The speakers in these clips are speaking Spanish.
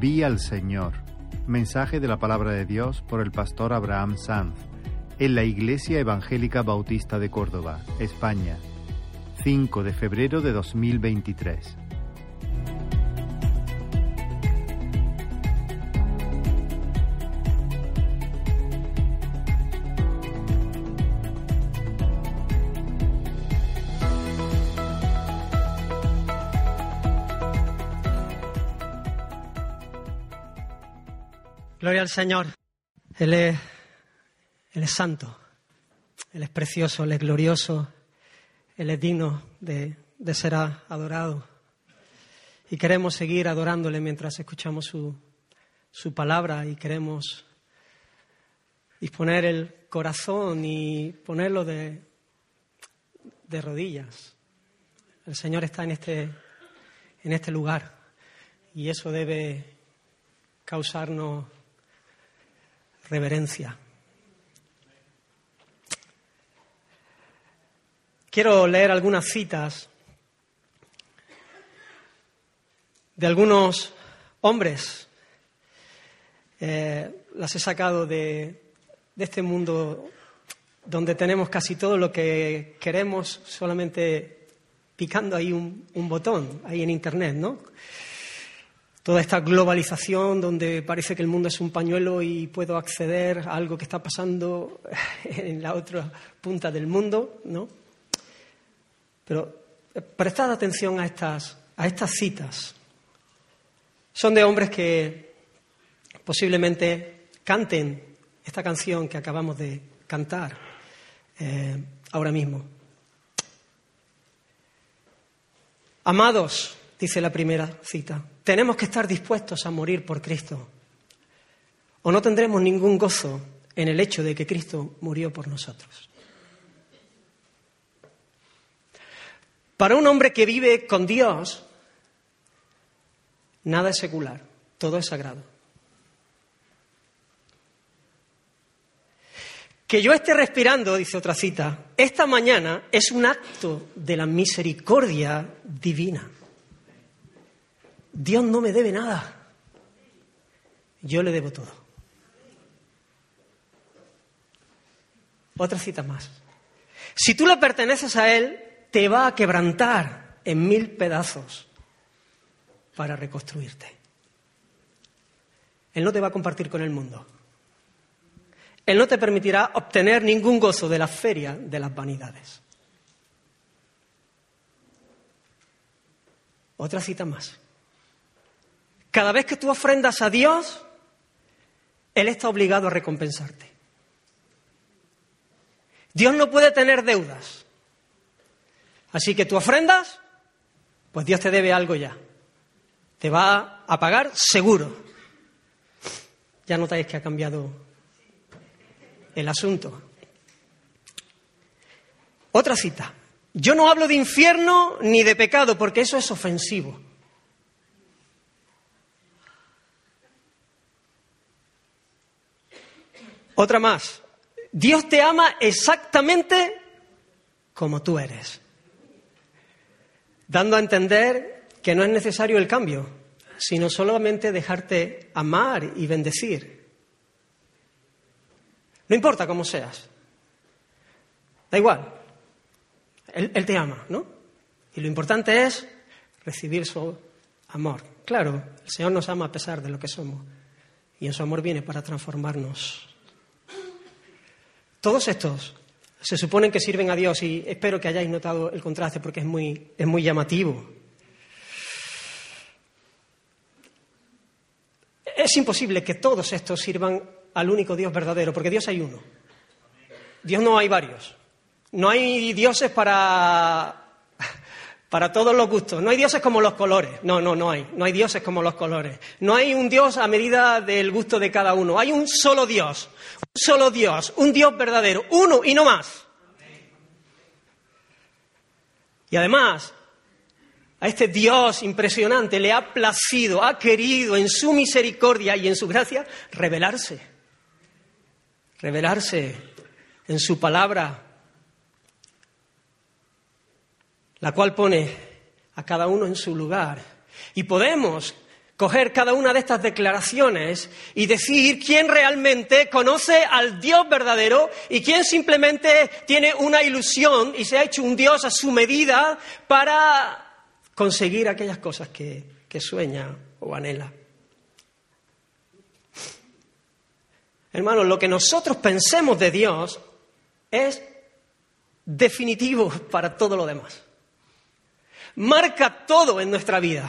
Vi al Señor. Mensaje de la palabra de Dios por el pastor Abraham Sanz en la Iglesia Evangélica Bautista de Córdoba, España, 5 de febrero de 2023. Gloria al Señor. Él es, Él es santo, Él es precioso, Él es glorioso, Él es digno de, de ser adorado. Y queremos seguir adorándole mientras escuchamos su, su palabra y queremos disponer el corazón y ponerlo de, de rodillas. El Señor está en este, en este lugar y eso debe causarnos reverencia. Quiero leer algunas citas de algunos hombres. Eh, las he sacado de, de este mundo donde tenemos casi todo lo que queremos solamente picando ahí un, un botón, ahí en Internet, ¿no? Toda esta globalización donde parece que el mundo es un pañuelo y puedo acceder a algo que está pasando en la otra punta del mundo, ¿no? Pero eh, prestad atención a estas, a estas citas. Son de hombres que posiblemente canten esta canción que acabamos de cantar eh, ahora mismo. Amados, dice la primera cita, tenemos que estar dispuestos a morir por Cristo. O no tendremos ningún gozo en el hecho de que Cristo murió por nosotros. Para un hombre que vive con Dios, nada es secular, todo es sagrado. Que yo esté respirando, dice otra cita, esta mañana es un acto de la misericordia divina. Dios no me debe nada. Yo le debo todo. Otra cita más. Si tú le perteneces a Él, te va a quebrantar en mil pedazos para reconstruirte. Él no te va a compartir con el mundo. Él no te permitirá obtener ningún gozo de la feria de las vanidades. Otra cita más. Cada vez que tú ofrendas a Dios, Él está obligado a recompensarte. Dios no puede tener deudas. Así que tú ofrendas, pues Dios te debe algo ya. Te va a pagar seguro. Ya notáis que ha cambiado el asunto. Otra cita. Yo no hablo de infierno ni de pecado porque eso es ofensivo. Otra más. Dios te ama exactamente como tú eres. Dando a entender que no es necesario el cambio, sino solamente dejarte amar y bendecir. No importa cómo seas. Da igual. Él, te ama, ¿no? Y lo importante es recibir su amor. Claro, el Señor nos ama a pesar de lo que somos. Y en su amor viene para transformarnos. Todos estos se suponen que sirven a Dios y espero que hayáis notado el contraste porque es muy, es muy llamativo. Es imposible que todos estos sirvan al único Dios verdadero, porque Dios hay uno. Dios no hay varios. No hay dioses para, para todos los gustos. No hay dioses como los colores. No, no, no hay. No hay dioses como los colores. No hay un Dios a medida del gusto de cada uno. Hay un solo Dios solo Dios, un Dios verdadero, uno y no más. Y además, a este Dios impresionante le ha placido, ha querido en su misericordia y en su gracia revelarse, revelarse en su palabra, la cual pone a cada uno en su lugar. Y podemos coger cada una de estas declaraciones y decir quién realmente conoce al Dios verdadero y quién simplemente tiene una ilusión y se ha hecho un Dios a su medida para conseguir aquellas cosas que, que sueña o anhela. Hermanos, lo que nosotros pensemos de Dios es definitivo para todo lo demás. Marca todo en nuestra vida.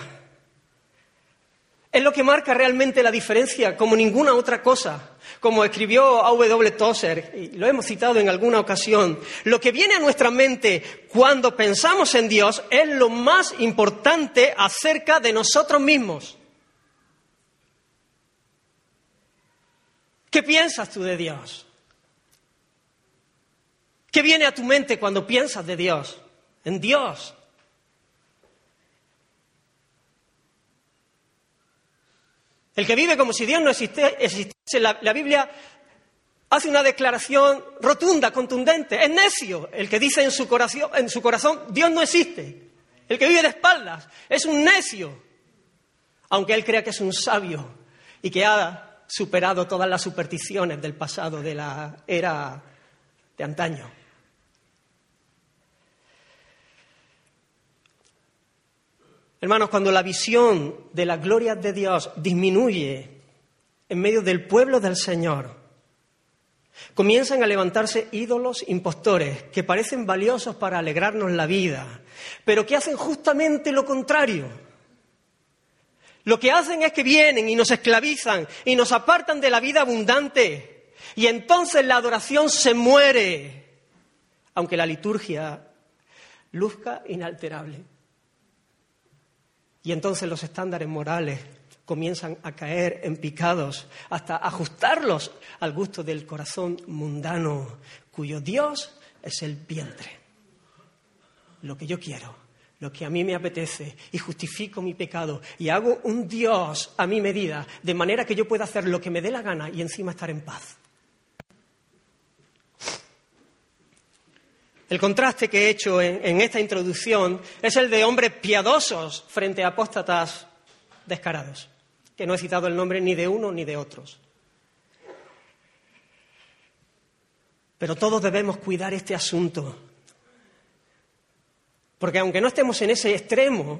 Es lo que marca realmente la diferencia, como ninguna otra cosa. Como escribió A.W. Tozer, y lo hemos citado en alguna ocasión, lo que viene a nuestra mente cuando pensamos en Dios es lo más importante acerca de nosotros mismos. ¿Qué piensas tú de Dios? ¿Qué viene a tu mente cuando piensas de Dios? En Dios. El que vive como si Dios no existiese, la, la Biblia hace una declaración rotunda, contundente. Es necio el que dice en su corazón, Dios no existe. El que vive de espaldas es un necio, aunque él crea que es un sabio y que ha superado todas las supersticiones del pasado, de la era de antaño. Hermanos, cuando la visión de la gloria de Dios disminuye en medio del pueblo del Señor, comienzan a levantarse ídolos impostores que parecen valiosos para alegrarnos la vida, pero que hacen justamente lo contrario. Lo que hacen es que vienen y nos esclavizan y nos apartan de la vida abundante. Y entonces la adoración se muere, aunque la liturgia luzca inalterable. Y entonces los estándares morales comienzan a caer en picados hasta ajustarlos al gusto del corazón mundano, cuyo Dios es el vientre. Lo que yo quiero, lo que a mí me apetece, y justifico mi pecado, y hago un Dios a mi medida, de manera que yo pueda hacer lo que me dé la gana y encima estar en paz. El contraste que he hecho en, esta introducción es el de hombres piadosos frente a apóstatas descarados, que no he citado el nombre ni de uno ni de otros. Pero todos debemos cuidar este asunto, porque aunque no estemos en ese extremo,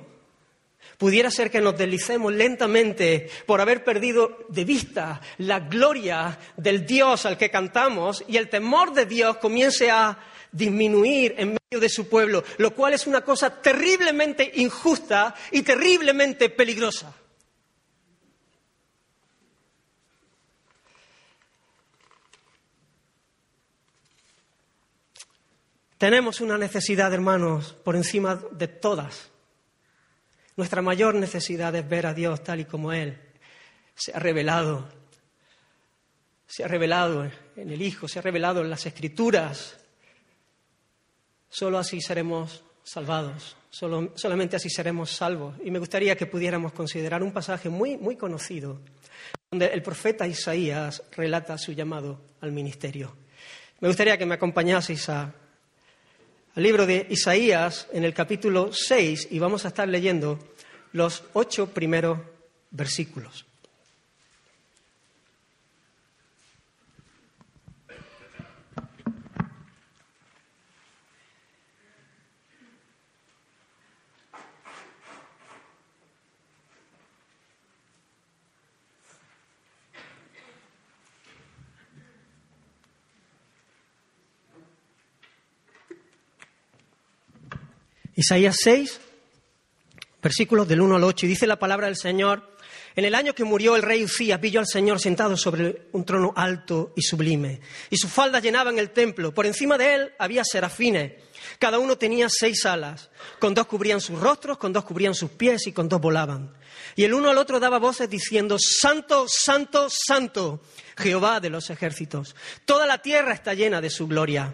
pudiera ser que nos deslicemos lentamente por haber perdido de vista la gloria del Dios al que cantamos y el temor de Dios comience a disminuir en medio de su pueblo, lo cual es una cosa terriblemente injusta y terriblemente peligrosa. Tenemos una necesidad, hermanos, por encima de todas. Nuestra mayor necesidad es ver a Dios tal y como Él se ha revelado. Se ha revelado en el Hijo, se ha revelado en las Escrituras. Solo así seremos salvados, solamente así seremos salvos. Y me gustaría que pudiéramos considerar un pasaje muy, muy conocido, donde el profeta Isaías relata su llamado al ministerio. Me gustaría que me acompañaseis al libro de Isaías en el capítulo 6 y vamos a estar leyendo los ocho primeros versículos. Isaías 6, versículos del 1 al 8, y dice la palabra del Señor, en el año que murió el rey Ucías, vi yo al Señor sentado sobre un trono alto y sublime, y sus faldas llenaban el templo. Por encima de él había serafines, cada uno tenía seis alas, con dos cubrían sus rostros, con dos cubrían sus pies y con dos volaban. Y el uno al otro daba voces diciendo, Santo, Santo, Santo, Jehová de los ejércitos. Toda la tierra está llena de su gloria.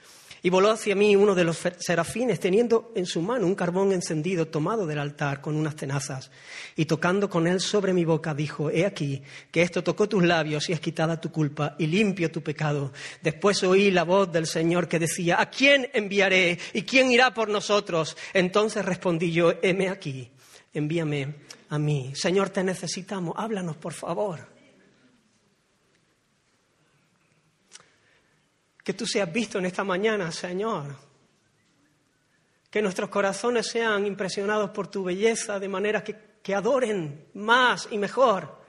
Y voló hacia mí uno de los serafines, teniendo en su mano un carbón encendido tomado del altar con unas tenazas. Y tocando con él sobre mi boca, dijo, He aquí, que esto tocó tus labios y es quitada tu culpa y limpio tu pecado. Después oí la voz del Señor que decía, ¿a quién enviaré y quién irá por nosotros? Entonces respondí yo, heme aquí, envíame a mí. Señor, te necesitamos, háblanos por favor. Que tú seas visto en esta mañana, Señor. Que nuestros corazones sean impresionados por tu belleza de manera que, que adoren más y mejor.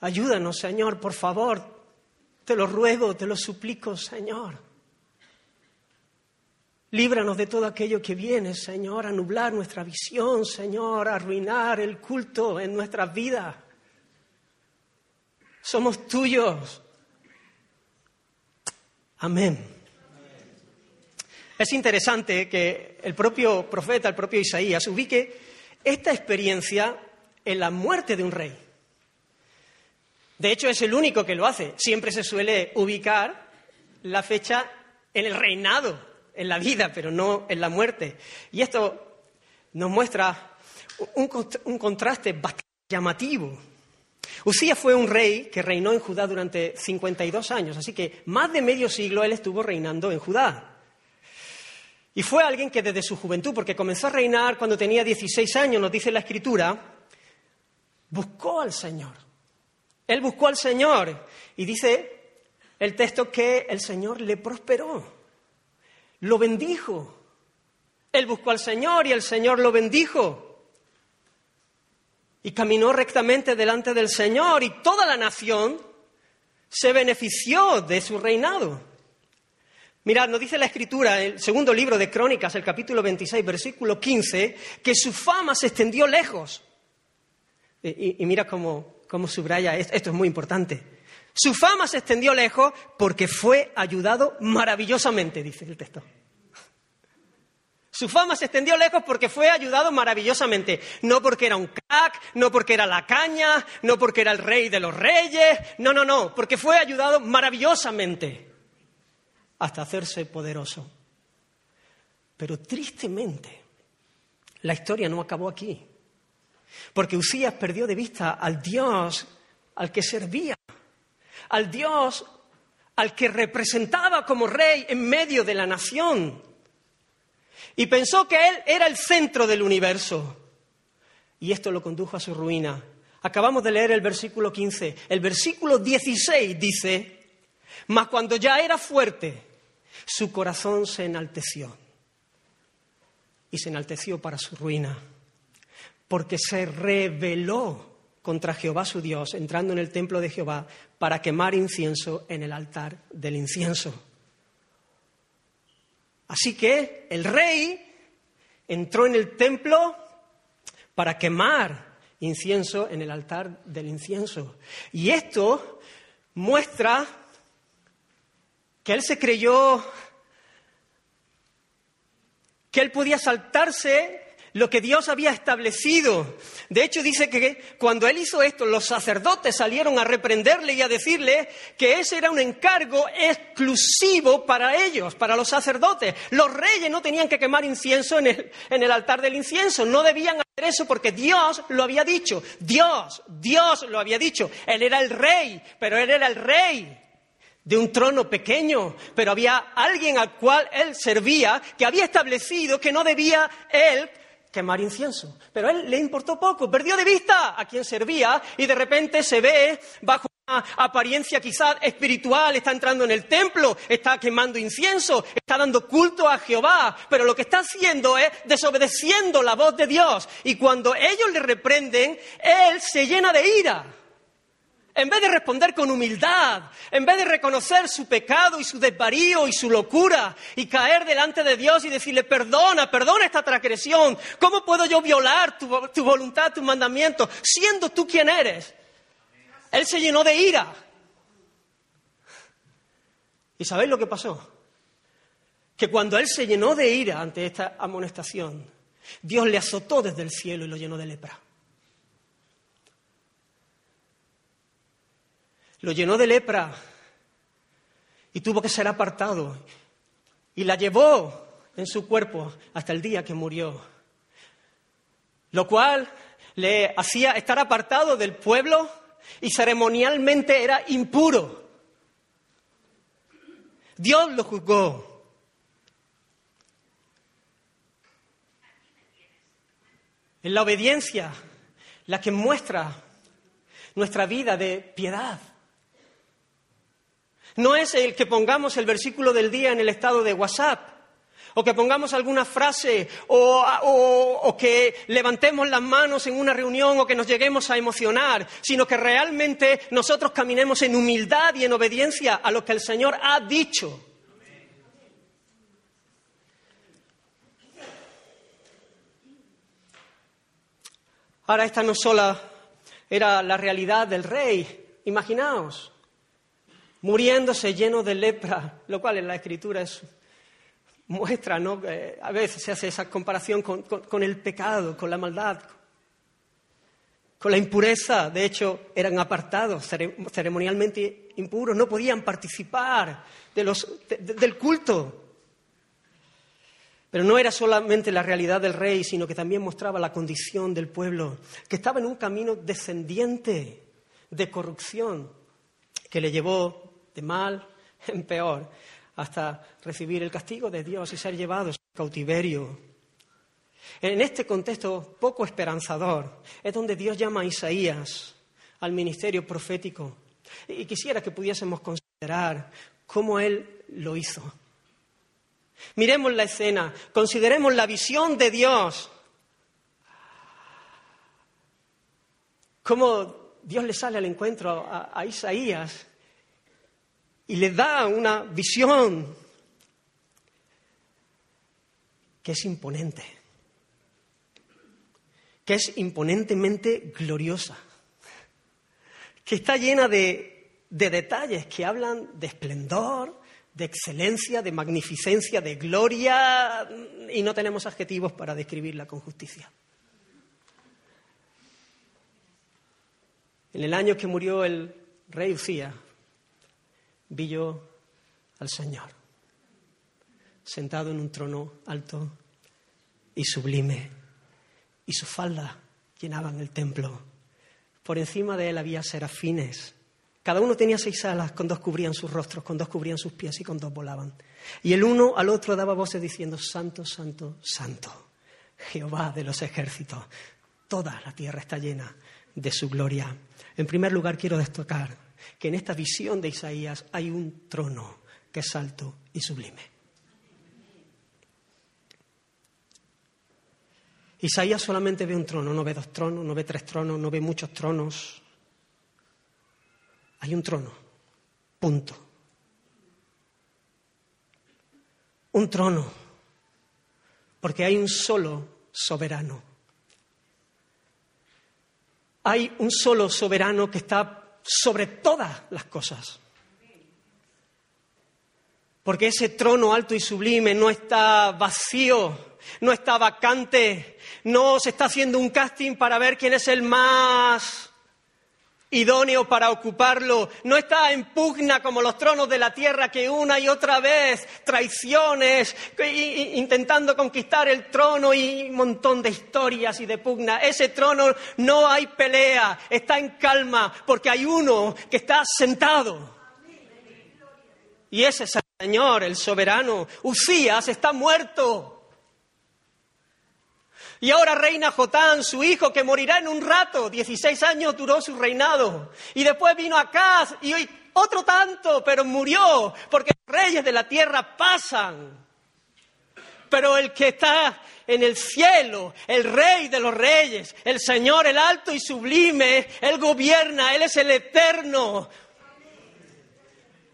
Ayúdanos, Señor, por favor. Te lo ruego, te lo suplico, Señor. Líbranos de todo aquello que viene, Señor, a nublar nuestra visión, Señor, a arruinar el culto en nuestras vidas somos tuyos. Amén. Es interesante que el propio profeta, el propio Isaías, ubique esta experiencia en la muerte de un rey. De hecho, es el único que lo hace. Siempre se suele ubicar la fecha en el reinado, en la vida, pero no en la muerte. Y esto nos muestra un, contraste bastante llamativo Usías fue un rey que reinó en Judá durante 52 años, así que más de medio siglo él estuvo reinando en Judá. Y fue alguien que desde su juventud, porque comenzó a reinar cuando tenía 16 años, nos dice la Escritura, buscó al Señor. Él buscó al Señor y dice el texto que el Señor le prosperó, lo bendijo. Él buscó al Señor y el Señor lo bendijo y caminó rectamente delante del Señor y toda la nación se benefició de su reinado. Mirad, nos dice la escritura, el segundo libro de Crónicas, el capítulo 26, versículo 15, que su fama se extendió lejos. Y, mira cómo, cómo subraya esto, esto es muy importante. Su fama se extendió lejos porque fue ayudado maravillosamente, dice el texto. Su fama se extendió lejos porque fue ayudado maravillosamente. No porque era un crack, no porque era la caña, no porque era el rey de los reyes. No, no, no. Porque fue ayudado maravillosamente hasta hacerse poderoso. Pero tristemente, la historia no acabó aquí. Porque Usías perdió de vista al Dios al que servía, al Dios al que representaba como rey en medio de la nación y pensó que él era el centro del universo. Y esto lo condujo a su ruina. Acabamos de leer el versículo 15. El versículo 16 dice, mas cuando ya era fuerte, su corazón se enalteció. Y se enalteció para su ruina, porque se rebeló contra Jehová su Dios, entrando en el templo de Jehová para quemar incienso en el altar del incienso. Así que el rey entró en el templo para quemar incienso en el altar del incienso. Y esto muestra que él se creyó que él podía saltarse lo que Dios había establecido. De hecho, dice que cuando él hizo esto, los sacerdotes salieron a reprenderle y a decirle que ese era un encargo exclusivo para ellos, para los sacerdotes. Los reyes no tenían que quemar incienso en el, altar del incienso, no debían hacer eso porque Dios lo había dicho. Dios, Dios lo había dicho. Él era el rey, pero él era el rey de un trono pequeño, pero había alguien al cual él servía que había establecido que no debía él quemar incienso. Pero a él le importó poco, perdió de vista a quien servía y de repente se ve bajo una apariencia quizás espiritual, está entrando en el templo, está quemando incienso, está dando culto a Jehová, pero lo que está haciendo es desobedeciendo la voz de Dios. Y cuando ellos le reprenden, él se llena de ira. En vez de responder con humildad, en vez de reconocer su pecado y su desvarío y su locura y caer delante de Dios y decirle, perdona, perdona esta transgresión, ¿cómo puedo yo violar tu, voluntad, tu mandamiento, siendo tú quien eres? Él se llenó de ira. ¿Y sabéis lo que pasó? Que cuando él se llenó de ira ante esta amonestación, Dios le azotó desde el cielo y lo llenó de lepra. Lo llenó de lepra y tuvo que ser apartado. Y la llevó en su cuerpo hasta el día que murió. Lo cual le hacía estar apartado del pueblo y ceremonialmente era impuro. Dios lo juzgó. En la obediencia, la que muestra nuestra vida de piedad. No es el que pongamos el versículo del día en el estado de WhatsApp, o que pongamos alguna frase, o, que levantemos las manos en una reunión, o que nos lleguemos a emocionar, sino que realmente nosotros caminemos en humildad y en obediencia a lo que el Señor ha dicho. Ahora esta no sola era la realidad del rey, imaginaos, muriéndose lleno de lepra, lo cual en la escritura es muestra, ¿no? Eh, a veces se hace esa comparación con, el pecado, con la maldad, con la impureza. De hecho, eran apartados, ceremonialmente impuros, no podían participar del culto. Pero no era solamente la realidad del rey, sino que también mostraba la condición del pueblo, que estaba en un camino descendiente de corrupción, que le llevó de mal en peor hasta recibir el castigo de Dios y ser llevados a cautiverio. En este contexto poco esperanzador es donde Dios llama a Isaías al ministerio profético. Y quisiera que pudiésemos considerar cómo Él lo hizo. Miremos la escena, consideremos la visión de Dios. Cómo Dios le sale al encuentro a, Isaías y le da una visión que es imponente, que es imponentemente gloriosa, que está llena de, de detalles que hablan de esplendor, de excelencia, de magnificencia, de gloria, y no tenemos adjetivos para describirla con justicia. En el año que murió el rey Ucía, vi yo al Señor, sentado en un trono alto y sublime, y su falda llenaban el templo. Por encima de él había serafines. Cada uno tenía seis alas, con dos cubrían sus rostros, con dos cubrían sus pies y con dos volaban. Y el uno al otro daba voces diciendo, Santo, Santo, Santo, Jehová de los ejércitos. Toda la tierra está llena de su gloria. En primer lugar, quiero destacar que en esta visión de Isaías hay un trono que es alto y sublime. Isaías solamente ve un trono, no ve dos tronos, no ve tres tronos, no ve muchos tronos. Hay un trono, punto. Un trono, porque hay un solo soberano. Hay un solo soberano que está sobre todas las cosas. Porque ese trono alto y sublime no está vacío, no está vacante, no se está haciendo un casting para ver quién es el más idóneo para ocuparlo, no está en pugna como los tronos de la tierra que una y otra vez traiciones, intentando conquistar el trono y un montón de historias y de pugna. Ese trono no hay pelea, está en calma porque hay uno que está sentado. Y ese es el Señor, el soberano. Usías está muerto. Y ahora reina Jotán, su hijo, que morirá en un rato. Dieciséis años duró su reinado. Y después vino Acaz y otro tanto, pero murió, porque los reyes de la tierra pasan. Pero el que está en el cielo, el rey de los reyes, el Señor, el alto y sublime, Él gobierna, Él es el eterno.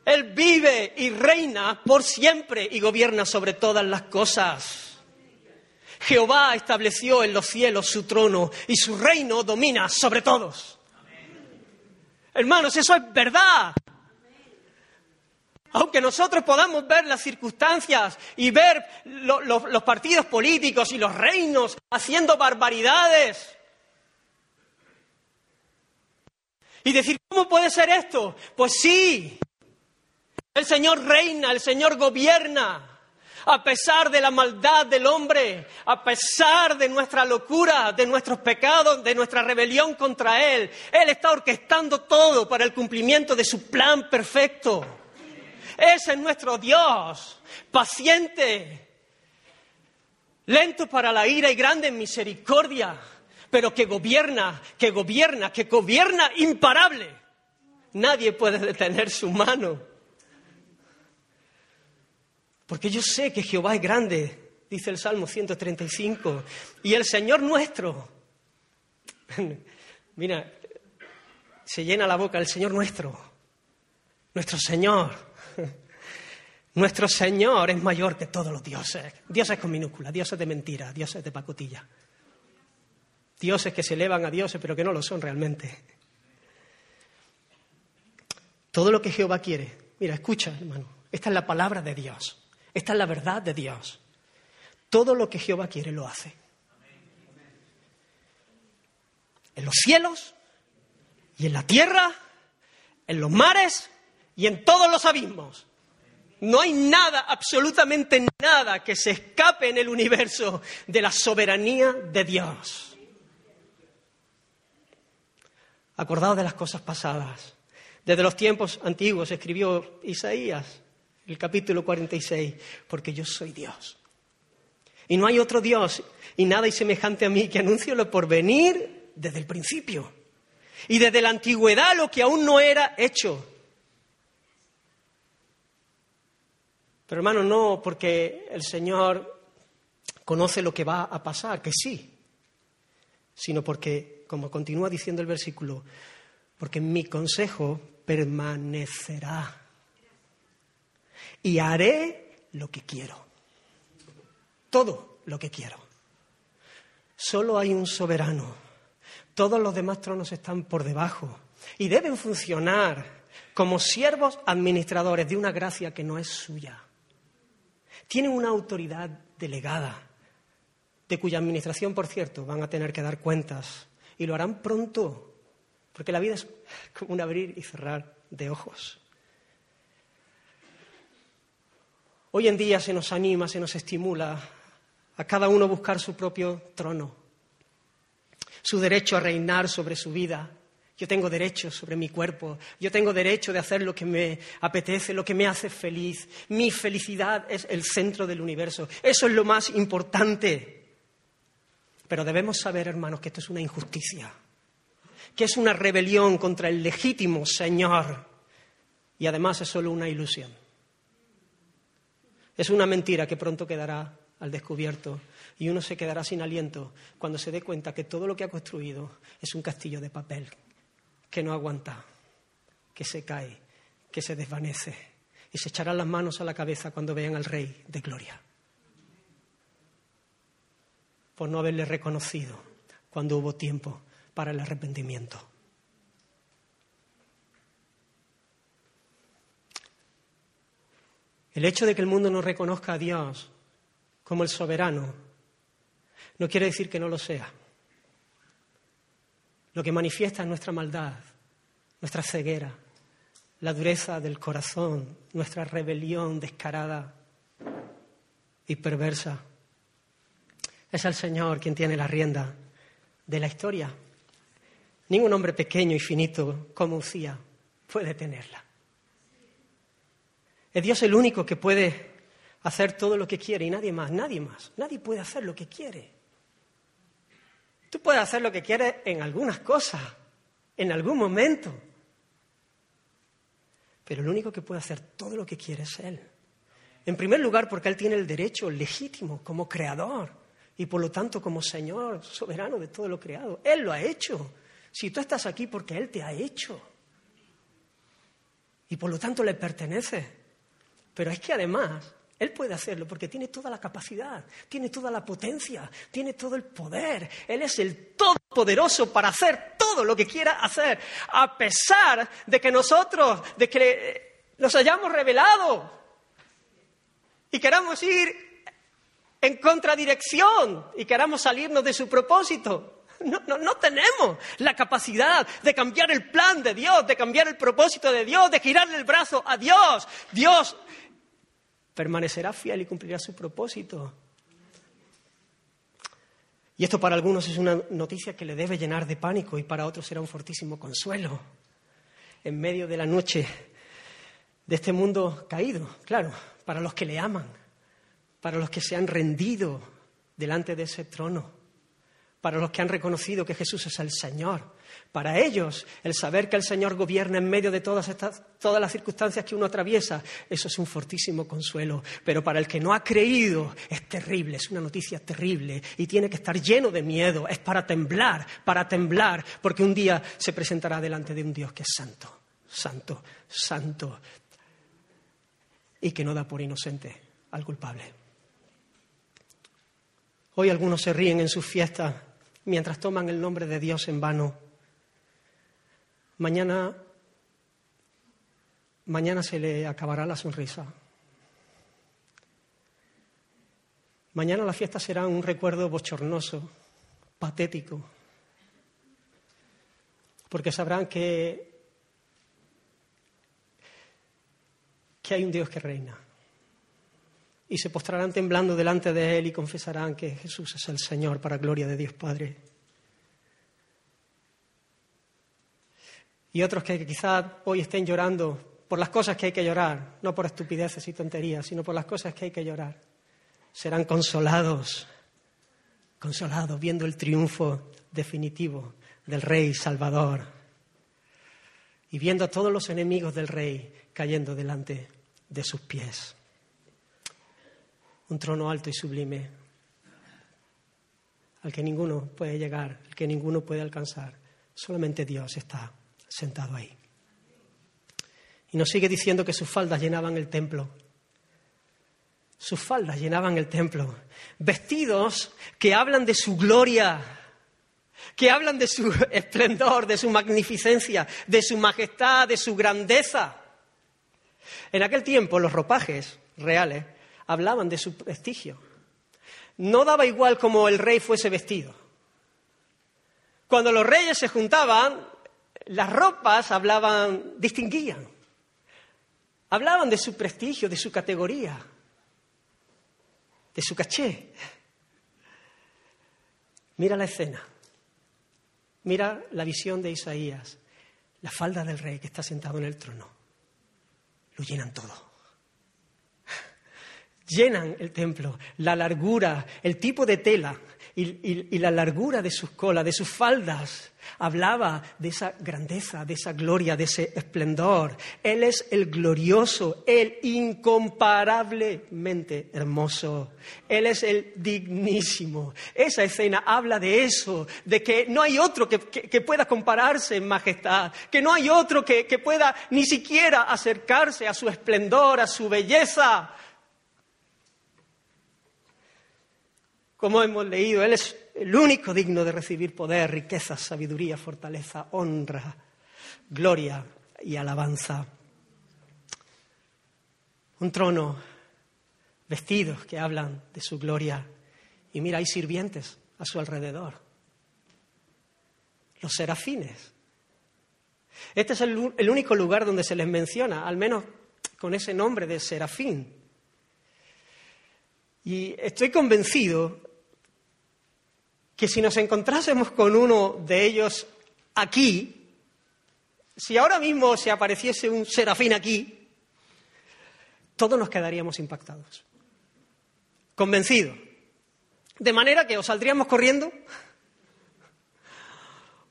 Él vive y reina por siempre y gobierna sobre todas las cosas. Jehová estableció en los cielos su trono y su reino domina sobre todos. Hermanos, eso es verdad. Aunque nosotros podamos ver las circunstancias y ver los partidos políticos y los reinos haciendo barbaridades. Y decir, ¿cómo puede ser esto? Pues sí, El Señor reina, el Señor gobierna. A pesar de la maldad del hombre, a pesar de nuestra locura, de nuestros pecados, de nuestra rebelión contra Él, Él está orquestando todo para el cumplimiento de su plan perfecto. Ese es nuestro Dios, paciente, lento para la ira y grande en misericordia, pero que gobierna, que gobierna, que gobierna imparable. Nadie puede detener su mano. Porque yo sé que Jehová es grande, dice el Salmo 135, y el Señor nuestro, mira, se llena la boca el Señor nuestro, nuestro Señor, nuestro Señor es mayor que todos los dioses. Dioses con minúscula, dioses de mentira, dioses de pacotilla. Dioses que se elevan a dioses pero que no lo son realmente. Todo lo que Jehová quiere, mira, escucha hermano, esta es la palabra de Dios. Esta es la verdad de Dios. Todo lo que Jehová quiere lo hace. En los cielos y en la tierra, en los mares y en todos los abismos. No hay nada, absolutamente nada que se escape en el universo de la soberanía de Dios. Acordaos de las cosas pasadas. Desde los tiempos antiguos escribió Isaías el capítulo 46, porque yo soy Dios. Y no hay otro Dios y nada hay semejante a mí que anuncio lo por venir desde el principio. Y desde la antigüedad lo que aún no era hecho. Pero hermano, no porque el Señor conoce lo que va a pasar, que sí, sino porque, como continúa diciendo el versículo, porque mi consejo permanecerá y haré lo que quiero. Todo lo que quiero. Solo hay un soberano. Todos los demás tronos están por debajo y deben funcionar como siervos administradores de una gracia que no es suya. Tienen una autoridad delegada, de cuya administración, por cierto, van a tener que dar cuentas y lo harán pronto, porque la vida es como un abrir y cerrar de ojos. Hoy en día se nos anima, se nos estimula a cada uno buscar su propio trono, su derecho a reinar sobre su vida. Yo tengo derecho sobre mi cuerpo, yo tengo derecho de hacer lo que me apetece, lo que me hace feliz. Mi felicidad es el centro del universo. Eso es lo más importante. Pero debemos saber, hermanos, que esto es una injusticia, que es una rebelión contra el legítimo Señor y además es solo una ilusión. Es una mentira que pronto quedará al descubierto y uno se quedará sin aliento cuando se dé cuenta que todo lo que ha construido es un castillo de papel que no aguanta, que se cae, que se desvanece y se echarán las manos a la cabeza cuando vean al Rey de Gloria por no haberle reconocido cuando hubo tiempo para el arrepentimiento. El hecho de que el mundo no reconozca a Dios como el soberano no quiere decir que no lo sea. Lo que manifiesta es nuestra maldad, nuestra ceguera, la dureza del corazón, nuestra rebelión descarada y perversa. Es el Señor quien tiene la rienda de la historia. Ningún hombre pequeño y finito como Ucía puede tenerla. Es Dios el único que puede hacer todo lo que quiere y nadie más, nadie más. Nadie puede hacer lo que quiere. Tú puedes hacer lo que quieres en algunas cosas, en algún momento. Pero el único que puede hacer todo lo que quiere es Él. En primer lugar, porque Él tiene el derecho legítimo como creador y por lo tanto como Señor soberano de todo lo creado. Él lo ha hecho. Si tú estás aquí porque Él te ha hecho. Y por lo tanto le pertenece. Pero es que además él puede hacerlo porque tiene toda la capacidad, tiene toda la potencia, tiene todo el poder. Él es el todopoderoso para hacer todo lo que quiera hacer, a pesar de que nosotros, de que nos hayamos revelado y queramos ir en contradirección y queramos salirnos de su propósito. No, no, tenemos la capacidad de cambiar el plan de Dios, de cambiar el propósito de Dios, de girarle el brazo a Dios. Dios permanecerá fiel y cumplirá su propósito. Y esto para algunos es una noticia que le debe llenar de pánico y para otros será un fortísimo consuelo. En medio de la noche de este mundo caído, claro, para los que le aman, para los que se han rendido delante de ese trono, para los que han reconocido que Jesús es el Señor. Para ellos, el saber que el Señor gobierna en medio de todas, estas, todas las circunstancias que uno atraviesa, eso es un fortísimo consuelo. Pero para el que no ha creído, es terrible, es una noticia terrible y tiene que estar lleno de miedo. Es para temblar, para temblar, porque un día se presentará delante de un Dios que es santo, santo, santo y que no da por inocente al culpable. Hoy algunos se ríen en sus fiestas mientras toman el nombre de Dios en vano. Mañana, mañana se le acabará la sonrisa. Mañana la fiesta será un recuerdo bochornoso, patético, porque sabrán que, que hay un Dios que reina. Y se postrarán temblando delante de Él y confesarán que Jesús es el Señor para gloria de Dios Padre. Y otros que quizás hoy estén llorando por las cosas que hay que llorar, no por estupideces y tonterías, sino por las cosas que hay que llorar, serán consolados, consolados viendo el triunfo definitivo del Rey Salvador y viendo a todos los enemigos del Rey cayendo delante de sus pies. Un trono alto y sublime al que ninguno puede llegar, al que ninguno puede alcanzar. Solamente Dios está sentado ahí. Y nos sigue diciendo que sus faldas llenaban el templo. Sus faldas llenaban el templo. Vestidos que hablan de su gloria, que hablan de su esplendor, de su magnificencia, de su majestad, de su grandeza. En aquel tiempo los ropajes reales hablaban de su prestigio. No daba igual como el rey fuese vestido. Cuando los reyes se juntaban, las ropas hablaban, distinguían, hablaban de su prestigio, de su categoría, de su caché. Mira la escena, mira la visión de Isaías, la falda del rey que está sentado en el trono. Lo llenan todo. Llenan el templo, la largura, el tipo de tela, y, la largura de sus colas, de sus faldas, hablaba de esa grandeza, de esa gloria, de ese esplendor. Él es el glorioso, el incomparablemente hermoso. Él es el dignísimo. Esa escena habla de eso, de que no hay otro que, pueda compararse en majestad, que no hay otro que pueda ni siquiera acercarse a su esplendor, a su belleza. Como hemos leído, Él es el único digno de recibir poder, riqueza, sabiduría, fortaleza, honra, gloria y alabanza. Un trono, vestidos que hablan de su gloria. Y mira, hay sirvientes a su alrededor. Los serafines. Este es el, el único lugar donde se les menciona, al menos con ese nombre de serafín. Y estoy convencido que si nos encontrásemos con uno de ellos aquí, si ahora mismo se apareciese un serafín aquí, todos nos quedaríamos impactados, convencidos. De manera que o saldríamos corriendo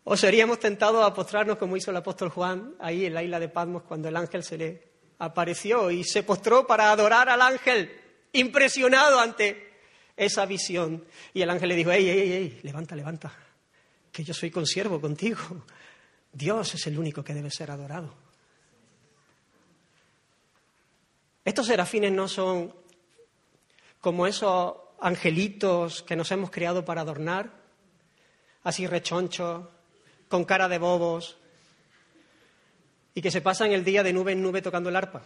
o seríamos tentados a postrarnos como hizo el apóstol Juan ahí en la isla de Patmos cuando el ángel se le apareció y se postró para adorar al ángel, impresionado ante esa visión. Y el ángel le dijo, ey, ey, ey, levanta, levanta, que yo soy consiervo contigo. Dios es el único que debe ser adorado. Estos serafines no son como esos angelitos que nos hemos creado para adornar, así rechonchos, con cara de bobos, y que se pasan el día de nube en nube tocando el arpa.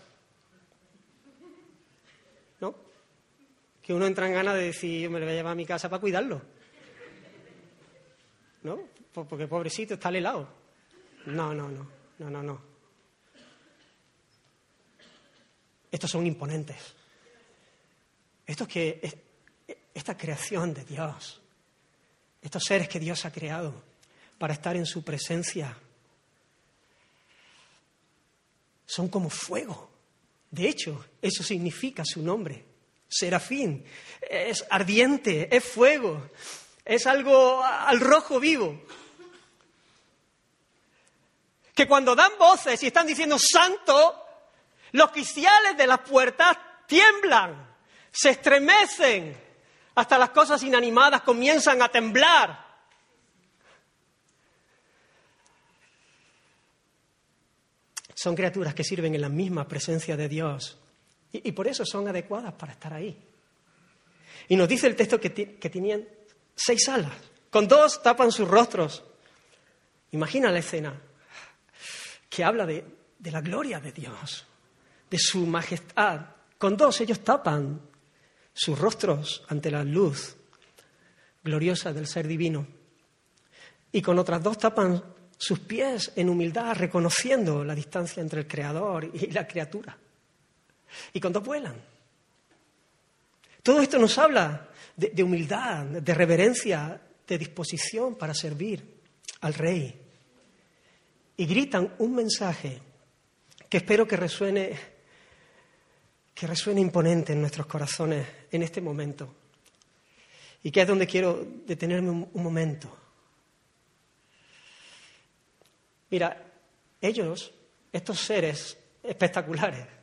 Que uno entra en ganas de decir, yo me lo voy a llevar a mi casa para cuidarlo. ¿no? Porque pobrecito está al helado. No, no, no, no, no, no. Estos son imponentes. Estos que, esta creación de Dios, estos seres que Dios ha creado para estar en su presencia, son como fuego. De hecho, eso significa su nombre. Serafín. Es ardiente, es fuego, es algo al rojo vivo. Que cuando dan voces y están diciendo santo, los cristales de las puertas tiemblan, se estremecen, hasta las cosas inanimadas comienzan a temblar. Son criaturas que sirven en la misma presencia de Dios y, por eso son adecuadas para estar ahí. Y nos dice el texto que, tenían seis alas, con dos tapan sus rostros. Imagina la escena que habla de, de la gloria de Dios, de su majestad. Con dos ellos tapan sus rostros ante la luz gloriosa del ser divino. Y con otras dos tapan sus pies en humildad, reconociendo la distancia entre el Creador y la criatura. Y con dos vuelan. Todo esto nos habla de, humildad, de reverencia, de disposición para servir al Rey. Y gritan un mensaje que espero que resuene, que resuene imponente en nuestros corazones en este momento. Y que es donde quiero detenerme un momento. Mira, ellos, estos seres espectaculares,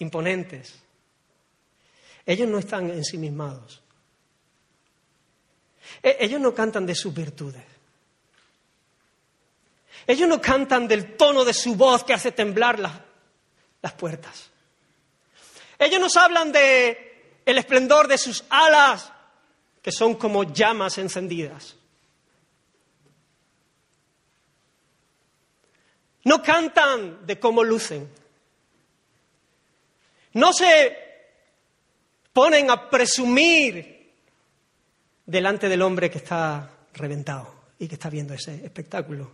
imponentes, ellos no están ensimismados. E-, ellos no cantan de sus virtudes. Ellos no cantan del tono de su voz que hace temblar las, puertas. Ellos nos hablan de el esplendor de sus alas, que son como llamas encendidas. No cantan de cómo lucen. No se ponen a presumir delante del hombre que está reventado y que está viendo ese espectáculo.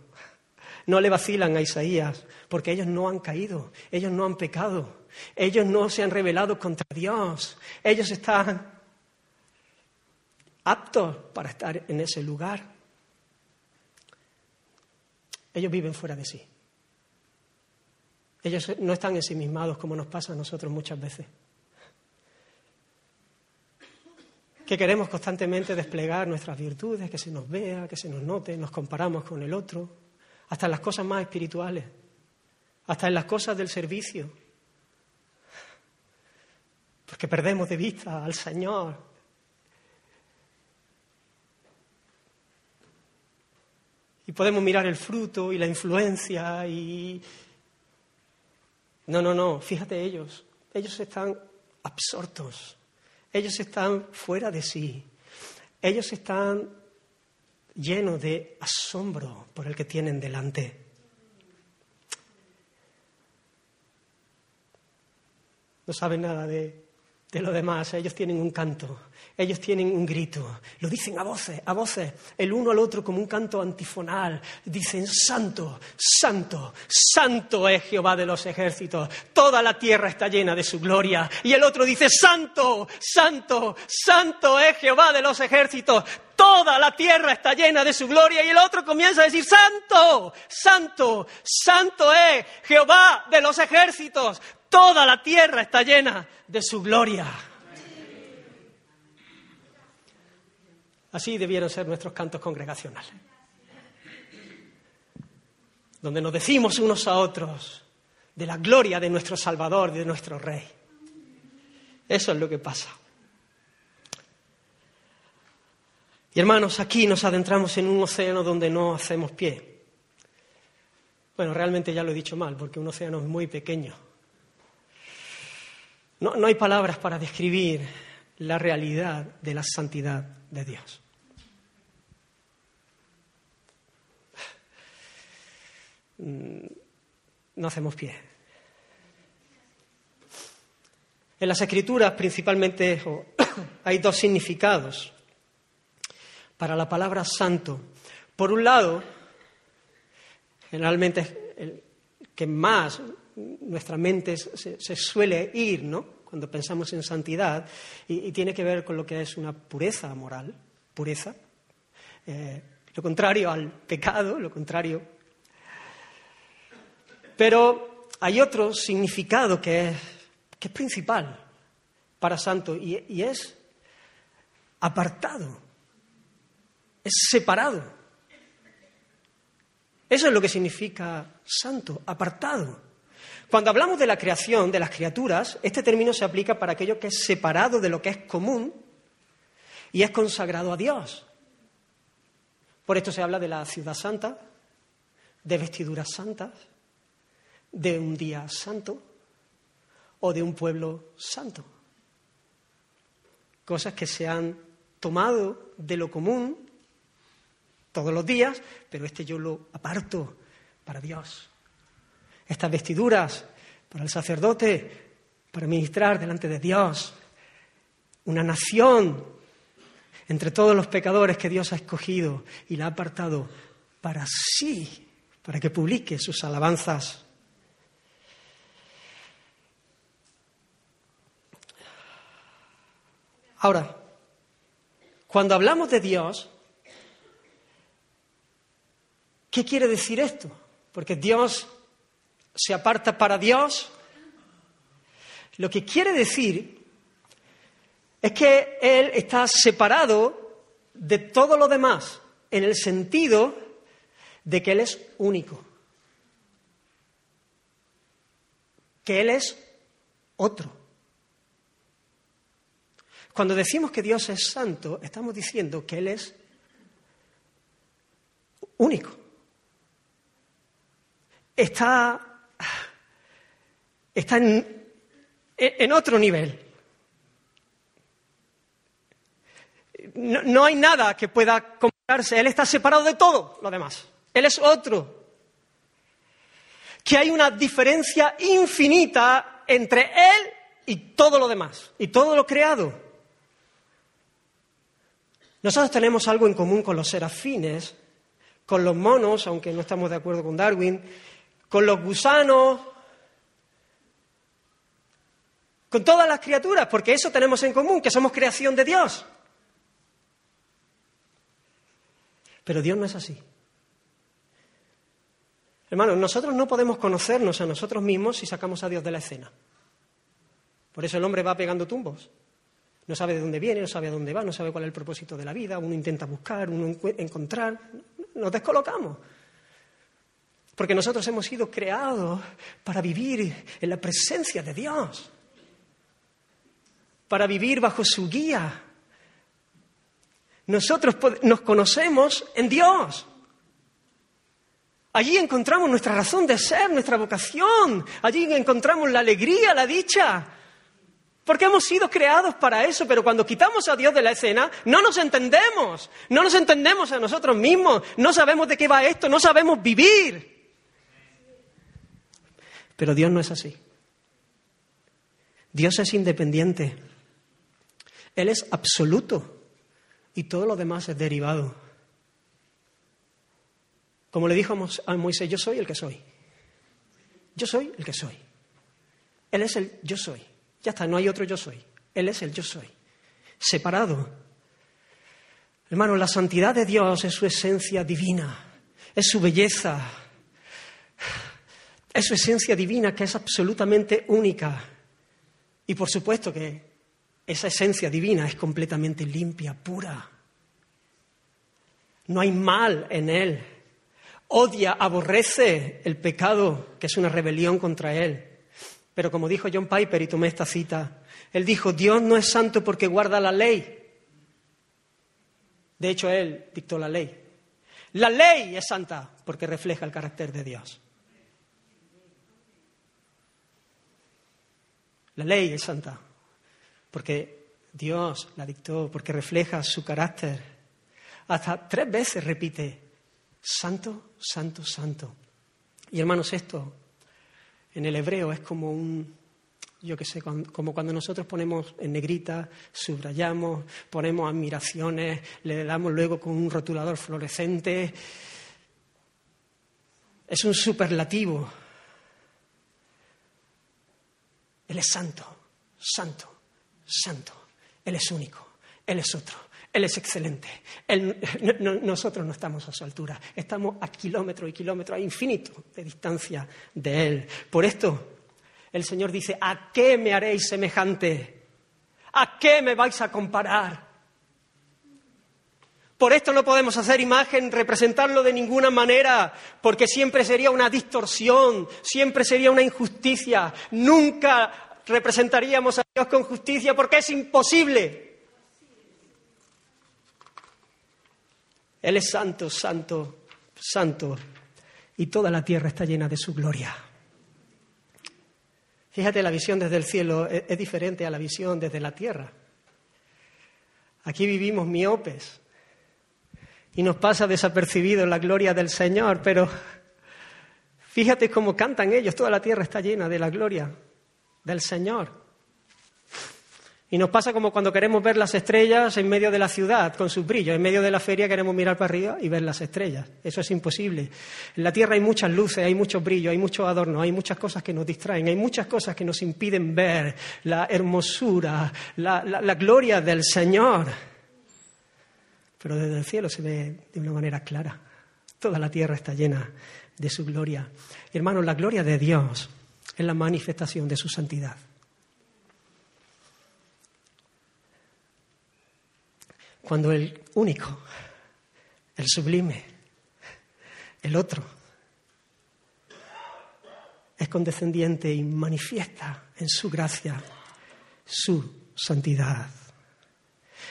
No le vacilan a Isaías porque ellos no han caído, ellos no han pecado, ellos no se han rebelado contra Dios, ellos están aptos para estar en ese lugar. Ellos viven fuera de sí. Ellos no están ensimismados como nos pasa a nosotros muchas veces. Que queremos constantemente desplegar nuestras virtudes, que se nos vea, que se nos note, nos comparamos con el otro, hasta en las cosas más espirituales, hasta en las cosas del servicio. Porque perdemos de vista al Señor. Y podemos mirar el fruto y la influencia y, no, no, no, fíjate ellos, ellos están absortos, ellos están fuera de sí, ellos están llenos de asombro por el que tienen delante. No saben nada de, de lo demás, ellos tienen un canto, ellos tienen un grito, lo dicen a voces, a voces, el uno al otro como un canto antifonal. Dicen, Santo, Santo, Santo es Jehová de los ejércitos, toda la tierra está llena de su gloria. Y el otro dice, Santo, Santo, Santo es Jehová de los ejércitos, toda la tierra está llena de su gloria. Y el otro comienza a decir, Santo, Santo, Santo es Jehová de los ejércitos, toda la tierra está llena de su gloria. Así debieron ser nuestros cantos congregacionales, donde nos decimos unos a otros de la gloria de nuestro Salvador, de nuestro Rey. Eso es lo que pasa. Y hermanos, aquí nos adentramos en un océano donde no hacemos pie. Bueno, realmente ya lo he dicho mal, porque un océano es muy pequeño. No, no hay palabras para describir la realidad de la santidad de Dios. Mm, no hacemos pie. En las escrituras principalmente hay dos significados para la palabra santo. Por un lado, generalmente el que más nuestra mente se, suele ir, ¿no? Cuando pensamos en santidad, y, tiene que ver con lo que es una pureza moral, pureza. Eh, lo contrario al pecado, lo contrario. Pero hay otro significado que es, que es principal para santo y, y es apartado, es separado. Eso es lo que significa santo, apartado. Cuando hablamos de la creación, de las criaturas, este término se aplica para aquello que es separado de lo que es común y es consagrado a Dios. Por esto se habla de la ciudad santa, de vestiduras santas, de un día santo o de un pueblo santo. Cosas que se han tomado de lo común todos los días, pero este yo lo aparto para Dios. Estas vestiduras para el sacerdote, para ministrar delante de Dios. Una nación entre todos los pecadores que Dios ha escogido y la ha apartado para sí, para que publique sus alabanzas. Ahora, cuando hablamos de Dios, ¿qué quiere decir esto? Porque Dios se aparta para Dios. Lo que quiere decir es que Él está separado de todo lo demás en el sentido de que Él es único, que Él es otro. Cuando decimos que Dios es santo, estamos diciendo que Él es único. Está, está en, otro nivel. no, hay nada que pueda compararse. Él está separado de todo lo demás. Él es otro. Que hay una diferencia infinita entre Él y todo lo demás, y todo lo creado. Nosotros tenemos algo en común con los serafines, con los monos, aunque no estamos de acuerdo con Darwin, con los gusanos, con todas las criaturas, porque eso tenemos en común, que somos creación de Dios. Pero Dios no es así. Hermanos, nosotros no podemos conocernos a nosotros mismos si sacamos a Dios de la escena. Por eso el hombre va pegando tumbos. No sabe de dónde viene, no sabe a dónde va, no sabe cuál es el propósito de la vida. Uno intenta buscar, uno encontrar. Nos descolocamos. Porque nosotros hemos sido creados para vivir en la presencia de Dios. Para vivir bajo su guía, nosotros nos conocemos en Dios. Allí encontramos nuestra razón de ser, nuestra vocación. Allí encontramos la alegría, la dicha. Porque hemos sido creados para eso, pero cuando quitamos a Dios de la escena, no nos entendemos. No nos entendemos a nosotros mismos. No sabemos de qué va esto, no sabemos vivir. Pero Dios no es así. Dios es independiente. Él es absoluto y todo lo demás es derivado. Como le dijo a Moisés, yo soy el que soy. Yo soy el que soy. Él es el yo soy. Ya está, no hay otro yo soy. Él es el yo soy. Separado. Hermano, la santidad de Dios es su esencia divina, es su belleza, es su esencia divina que es absolutamente única. Y por supuesto que esa esencia divina es completamente limpia, pura. No hay mal en él. Odia, aborrece el pecado, que es una rebelión contra él. Pero como dijo John Piper, y tomé esta cita, él dijo, Dios no es santo porque guarda la ley. De hecho, él dictó la ley. La ley es santa porque refleja el carácter de Dios. La ley es santa porque Dios la dictó, porque refleja su carácter. Hasta tres veces repite, santo, santo, santo. Y hermanos, esto en el hebreo es como un, yo qué sé, como cuando nosotros ponemos en negrita, subrayamos, ponemos admiraciones, le damos luego con un rotulador fluorescente. Es un superlativo. Él es santo, santo, santo. Él es único, Él es otro. Él es excelente. nosotros no estamos a su altura. Estamos a kilómetros y kilómetros, a infinito de distancia de Él. Por esto, el Señor dice, ¿a qué me haréis semejante? ¿A qué me vais a comparar? Por esto no podemos hacer imagen, representarlo de ninguna manera, porque siempre sería una distorsión, siempre sería una injusticia. Nunca representaríamos a Dios con justicia porque es imposible. Él es santo, santo, santo, y toda la tierra está llena de su gloria. Fíjate, la visión desde el cielo es, diferente a la visión desde la tierra. Aquí vivimos miopes y nos pasa desapercibido la gloria del Señor, pero fíjate cómo cantan ellos, toda la tierra está llena de la gloria del Señor. Y nos pasa como cuando queremos ver las estrellas en medio de la ciudad, con sus brillos. En medio de la feria queremos mirar para arriba y ver las estrellas. Eso es imposible. En la Tierra hay muchas luces, hay mucho brillo, hay muchos adornos, hay muchas cosas que nos distraen, hay muchas cosas que nos impiden ver la hermosura, la, la gloria del Señor. Pero desde el cielo se ve de una manera clara. Toda la Tierra está llena de su gloria. Hermanos, la gloria de Dios es la manifestación de su santidad. Cuando el único, el sublime, el otro, es condescendiente y manifiesta en su gracia su santidad.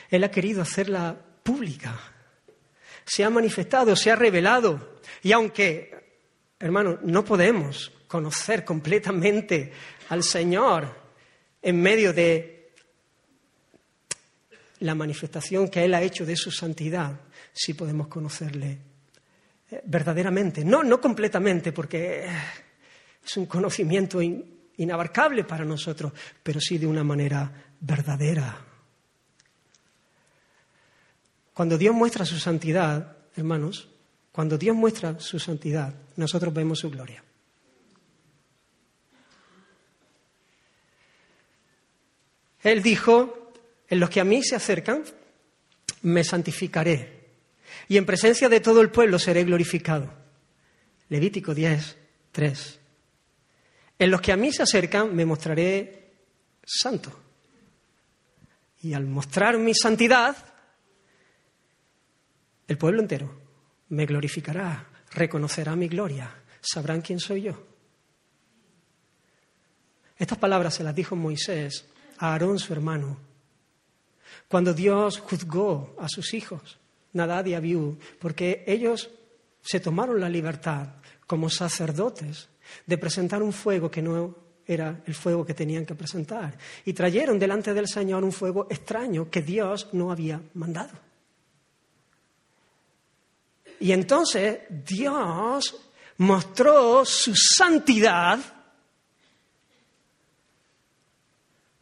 Él ha querido hacerla pública. Se ha manifestado, se ha revelado. Y aunque, hermano, no podemos conocer completamente al Señor en medio de la manifestación que Él ha hecho de su santidad, sí podemos conocerle eh, verdaderamente. No, no completamente, porque eh, es un conocimiento inabarcable para nosotros, pero sí de una manera verdadera. Cuando Dios muestra su santidad, hermanos, cuando Dios muestra su santidad, nosotros vemos su gloria. Él dijo, en los que a mí se acercan, me santificaré. Y en presencia de todo el pueblo seré glorificado. Levítico 10, 3. En los que a mí se acercan, me mostraré santo. Y al mostrar mi santidad, el pueblo entero me glorificará, reconocerá mi gloria, sabrán quién soy yo. Estas palabras se las dijo Moisés a Aarón, su hermano, cuando Dios juzgó a sus hijos, Nadad y Abiú, porque ellos se tomaron la libertad como sacerdotes de presentar un fuego que no era el fuego que tenían que presentar. Y trajeron delante del Señor un fuego extraño que Dios no había mandado. Y entonces Dios mostró su santidad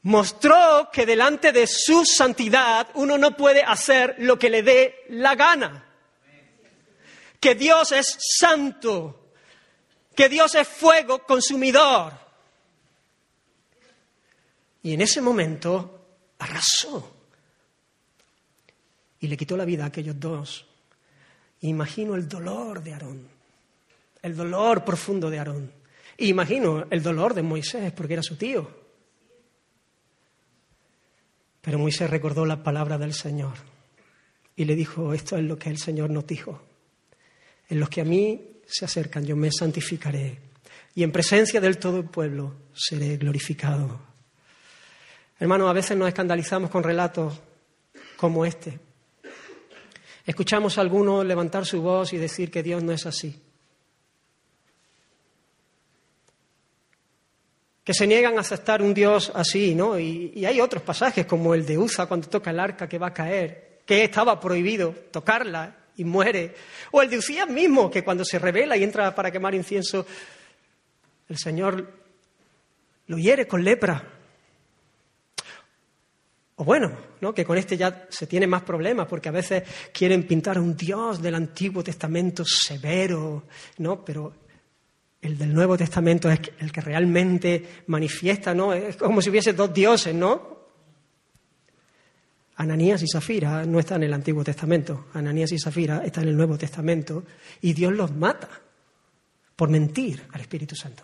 mostró que delante de su santidad uno no puede hacer lo que le dé la gana. Que Dios es santo, que Dios es fuego consumidor. Y en ese momento arrasó y le quitó la vida a aquellos dos. Imagino el dolor de Aarón, el dolor profundo de Aarón. imagino el dolor de Moisés, porque era su tío. Pero Moisés recordó la palabra del Señor y le dijo, esto es lo que el Señor nos dijo. En los que a mí se acercan yo me santificaré y en presencia del todo el pueblo seré glorificado. Hermanos, a veces nos escandalizamos con relatos como este. Escuchamos a algunos levantar su voz y decir que Dios no es así. Que se niegan a aceptar un Dios así, ¿no? Y, hay otros pasajes, como el de Uza cuando toca el arca que va a caer, que estaba prohibido tocarla y muere. O el de Usías mismo, que cuando se revela y entra para quemar incienso, el Señor lo hiere con lepra. O bueno, ¿no? que con este ya se tiene más problemas, porque a veces quieren pintar a un Dios del Antiguo Testamento severo, ¿no? Pero el del Nuevo Testamento es el que realmente manifiesta, ¿no? Es como si hubiese dos dioses, ¿no? Ananías y Zafira no están en el Antiguo Testamento, Ananías y Zafira están en el Nuevo Testamento y Dios los mata por mentir al Espíritu Santo.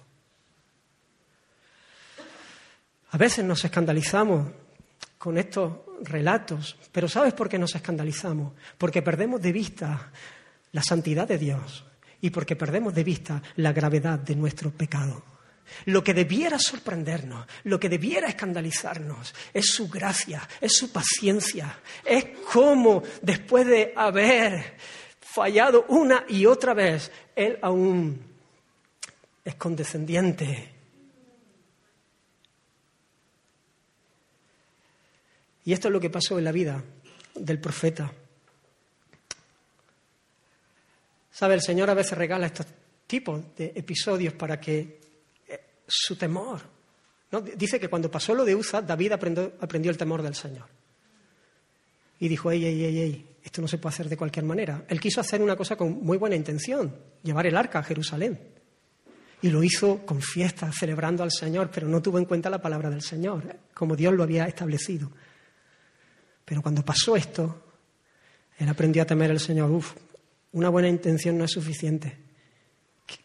A veces nos escandalizamos con estos relatos, pero ¿sabes por qué nos escandalizamos? Porque perdemos de vista la santidad de Dios y porque perdemos de vista la gravedad de nuestro pecado. Lo que debiera sorprendernos, lo que debiera escandalizarnos, es su gracia, es su paciencia, es cómo después de haber fallado una y otra vez, Él aún es condescendiente. Y esto es lo que pasó en la vida del profeta. ¿Sabe? El Señor a veces regala estos tipos de episodios para que eh, su temor. ¿no? Dice que cuando pasó lo de Uza, David aprendió, aprendió el temor del Señor. Y dijo, ey, ey, ey, ey, esto no se puede hacer de cualquier manera. Él quiso hacer una cosa con muy buena intención, llevar el arca a Jerusalén. Y lo hizo con fiesta, celebrando al Señor, pero no tuvo en cuenta la palabra del Señor, como Dios lo había establecido. Pero cuando pasó esto, él aprendió a temer al Señor. Uf, una buena intención no es suficiente.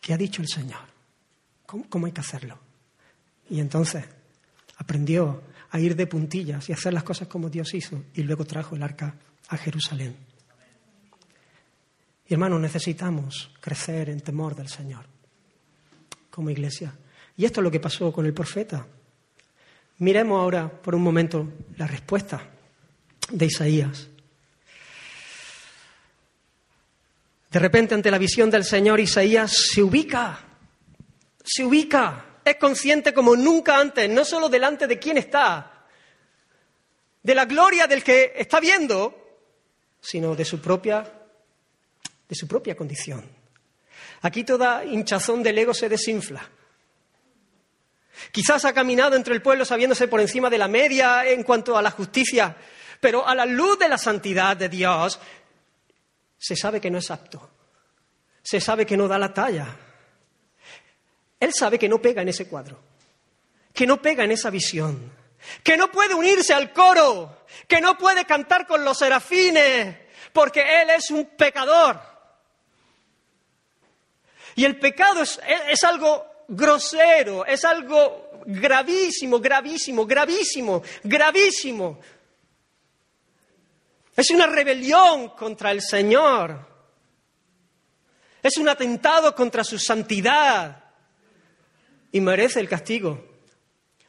¿Qué, ha dicho el Señor? ¿Cómo, hay que hacerlo? Y entonces aprendió a ir de puntillas y hacer las cosas como Dios hizo y luego trajo el arca a Jerusalén. Y hermanos, necesitamos crecer en temor del Señor como iglesia. Y esto es lo que pasó con el profeta. Miremos ahora por un momento la respuesta de Isaías. De repente ante la visión del Señor Isaías se ubica, se ubica, es consciente como nunca antes, no solo delante de quién está, de la gloria del que está viendo, sino de su propia, de su propia condición. Aquí toda hinchazón del ego se desinfla. Quizás ha caminado entre el pueblo sabiéndose por encima de la media en cuanto a la justicia, pero a la luz de la santidad de Dios, se sabe que no es apto, se sabe que no da la talla. Él sabe que no pega en ese cuadro, que no pega en esa visión, que no puede unirse al coro, que no puede cantar con los serafines, porque Él es un pecador. Y el pecado es, es algo grosero, es algo gravísimo, gravísimo, gravísimo, gravísimo. Es una rebelión contra el Señor. Es un atentado contra su santidad. Y merece el castigo.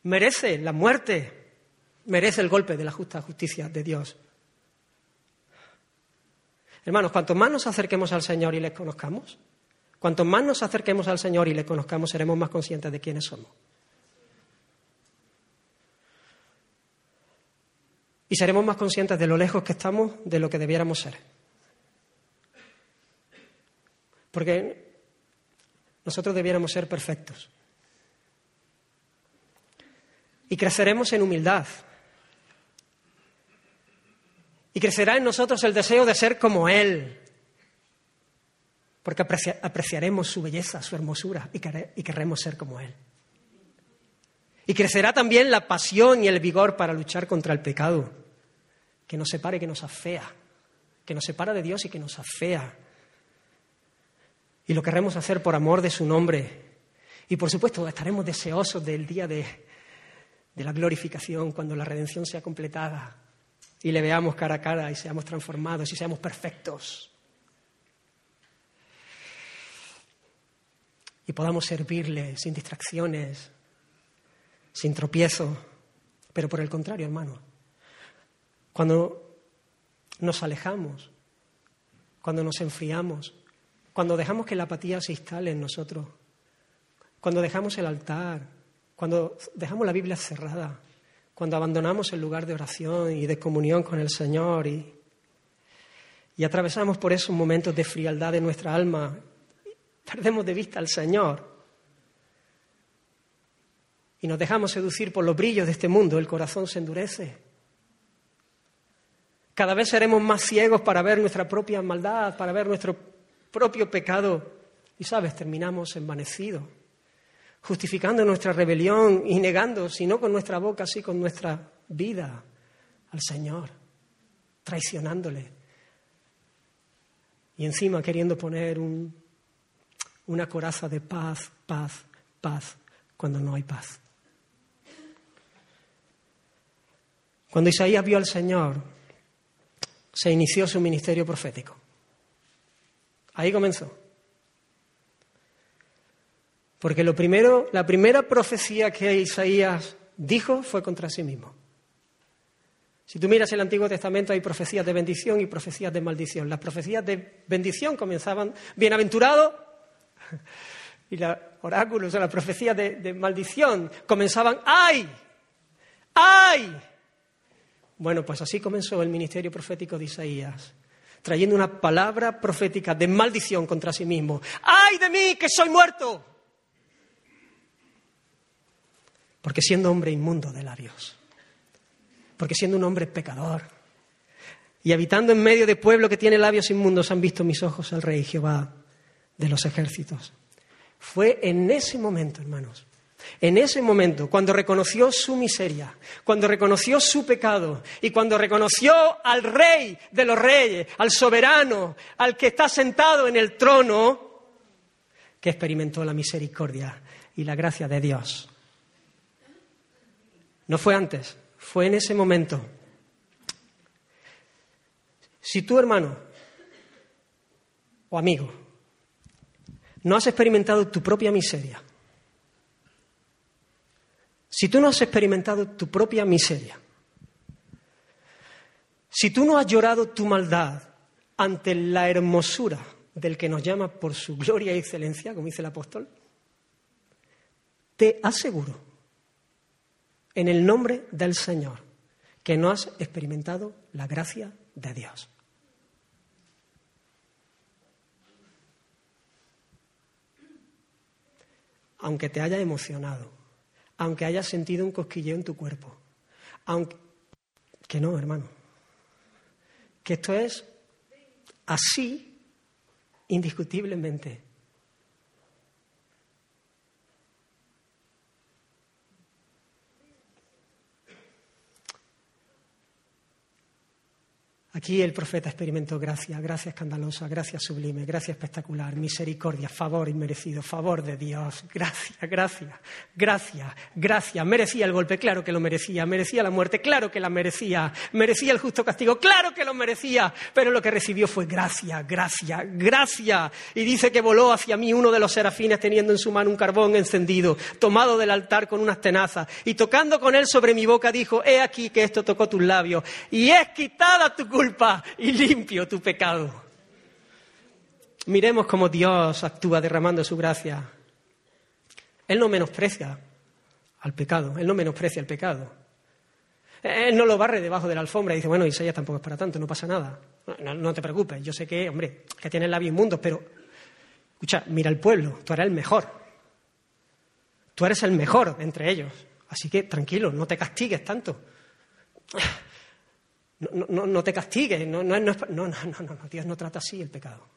Merece la muerte. Merece el golpe de la justa justicia de Dios. Hermanos, cuanto más nos acerquemos al Señor y le conozcamos, cuanto más nos acerquemos al Señor y le conozcamos, seremos más conscientes de quiénes somos. Y seremos más conscientes de lo lejos que estamos de lo que debiéramos ser. Porque nosotros debiéramos ser perfectos. Y creceremos en humildad. Y crecerá en nosotros el deseo de ser como Él. Porque apreciaremos su belleza, su hermosura y, querremos ser como Él. Y crecerá también la pasión y el vigor para luchar contra el pecado, que nos separe, que nos afea, que nos separa de Dios y que nos afea. Y lo querremos hacer por amor de su nombre. Y por supuesto estaremos deseosos del día de, de la glorificación, cuando la redención sea completada y le veamos cara a cara y seamos transformados y seamos perfectos. Y podamos servirle sin distracciones, sin tropiezo. Pero por el contrario, hermano, cuando nos alejamos, cuando nos enfriamos, cuando dejamos que la apatía se instale en nosotros, cuando dejamos el altar, cuando dejamos la Biblia cerrada, cuando abandonamos el lugar de oración y de comunión con el Señor y, y atravesamos por esos momentos de frialdad de nuestra alma, perdemos de vista al Señor, y nos dejamos seducir por los brillos de este mundo, el corazón se endurece. Cada vez seremos más ciegos para ver nuestra propia maldad, para ver nuestro propio pecado. Y sabes, terminamos envanecidos, justificando nuestra rebelión y negando, si no con nuestra boca, sí con nuestra vida al Señor, traicionándole. Y encima queriendo poner una coraza de paz, paz, paz, cuando no hay paz. Cuando Isaías vio al Señor, se inició su ministerio profético. Ahí comenzó. Porque lo primero, la primera profecía que Isaías dijo fue contra sí mismo. Si tú miras el Antiguo Testamento hay profecías de bendición y profecías de maldición. Las profecías de bendición comenzaban, bienaventurado, y los oráculos o las profecías de, de maldición comenzaban, ¡ay! ¡ay! Bueno, pues así comenzó el ministerio profético de Isaías, trayendo una palabra profética de maldición contra sí mismo. ¡Ay de mí que soy muerto! Porque siendo hombre inmundo de labios, porque siendo un hombre pecador, y habitando en medio de pueblo que tiene labios inmundos, han visto mis ojos al Rey Jehová de los ejércitos. Fue en ese momento, hermanos, en ese momento, cuando reconoció su miseria, cuando reconoció su pecado y cuando reconoció al rey de los reyes, al soberano, al que está sentado en el trono, que experimentó la misericordia y la gracia de Dios. No fue antes, fue en ese momento. Si tú, hermano o amigo, no has experimentado tu propia miseria, si tú no has experimentado tu propia miseria, si tú no has llorado tu maldad ante la hermosura del que nos llama por su gloria y excelencia, como dice el apóstol, te aseguro, en el nombre del Señor, que no has experimentado la gracia de Dios. Aunque te haya emocionado, aunque hayas sentido un cosquilleo en tu cuerpo. Aunque... Que no, hermano. Que esto es así indiscutiblemente. Aquí el profeta experimentó gracia, gracia escandalosa, gracia sublime, gracia espectacular, misericordia, favor inmerecido, favor de Dios, gracia, gracia, gracia, gracia. Merecía el golpe, claro que lo merecía, merecía la muerte, claro que la merecía, merecía el justo castigo, claro que lo merecía, pero lo que recibió fue gracia, gracia, gracia. Y dice que voló hacia mí uno de los serafines teniendo en su mano un carbón encendido, tomado del altar con unas tenazas, y tocando con él sobre mi boca dijo, he aquí que esto tocó tus labios, y es quitada tu culpa y limpio tu pecado. Miremos cómo Dios actúa derramando su gracia. Él no menosprecia al pecado, Él no menosprecia el pecado. Él no lo barre debajo de la alfombra y dice, bueno, Isaías tampoco es para tanto, no pasa nada. No, te preocupes, yo sé que, hombre, que tienes labios inmundos, pero, escucha, mira el pueblo, tú eres el mejor. Tú eres el mejor entre ellos. Así que tranquilo, no te castigues tanto. No, no, no te castigues, no, no, no, no, no, Dios no trata así el pecado.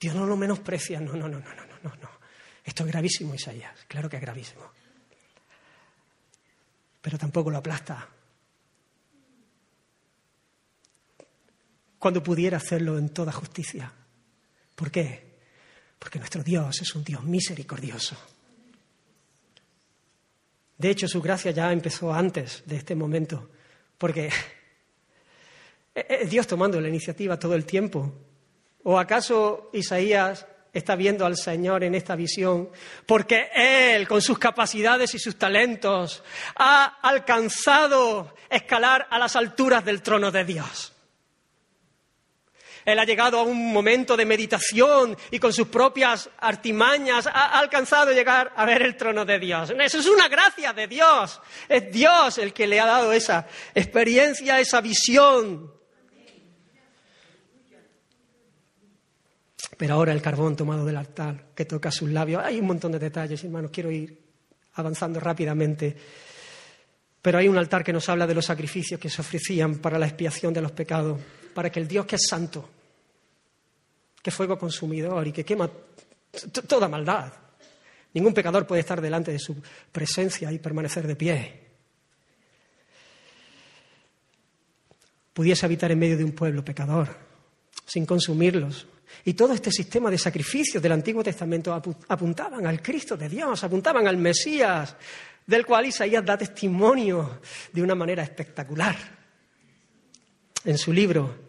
Dios no lo menosprecia, no, no, no, no, no, no, no. Esto es gravísimo, Isaías, claro que es gravísimo. Pero tampoco lo aplasta. Cuando pudiera hacerlo en toda justicia. ¿Por qué? Porque nuestro Dios es un Dios misericordioso. De hecho, su gracia ya empezó antes de este momento porque es Dios tomando la iniciativa todo el tiempo. ¿O acaso Isaías está viendo al Señor en esta visión porque Él, con sus capacidades y sus talentos, ha alcanzado escalar a las alturas del trono de Dios? Él ha llegado a un momento de meditación y con sus propias artimañas ha alcanzado a llegar a ver el trono de Dios. Eso es una gracia de Dios. Es Dios el que le ha dado esa experiencia, esa visión. Pero ahora el carbón tomado del altar que toca sus labios. Hay un montón de detalles, hermanos. Quiero ir avanzando rápidamente. Pero hay un altar que nos habla de los sacrificios que se ofrecían para la expiación de los pecados, para que el Dios que es santo, que fuego consumidor y que quema toda maldad, ningún pecador puede estar delante de su presencia y permanecer de pie. Pudiese habitar en medio de un pueblo pecador, sin consumirlos, y todo este sistema de sacrificios del Antiguo Testamento apuntaban al Cristo de Dios, apuntaban al Mesías, del cual Isaías da testimonio de una manera espectacular en su libro.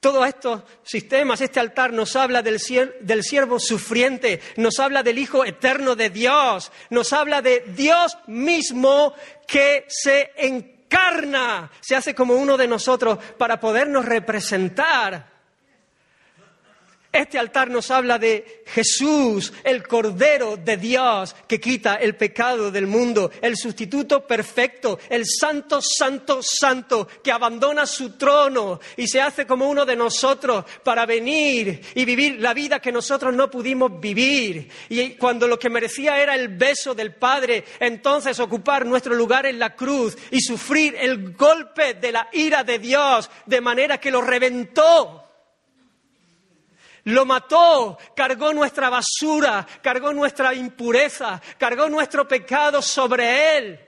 Todos estos sistemas, este altar nos habla del, del siervo sufriente, nos habla del Hijo eterno de Dios, nos habla de Dios mismo que se encarna, se hace como uno de nosotros para podernos representar este altar nos habla de Jesús, el Cordero de Dios que quita el pecado del mundo, el sustituto perfecto, el Santo, Santo, Santo que abandona su trono y se hace como uno de nosotros para venir y vivir la vida que nosotros no pudimos vivir. Y cuando lo que merecía era el beso del Padre, entonces ocupar nuestro lugar en la cruz y sufrir el golpe de la ira de Dios de manera que lo reventó lo mató, cargó nuestra basura, cargó nuestra impureza, cargó nuestro pecado sobre Él,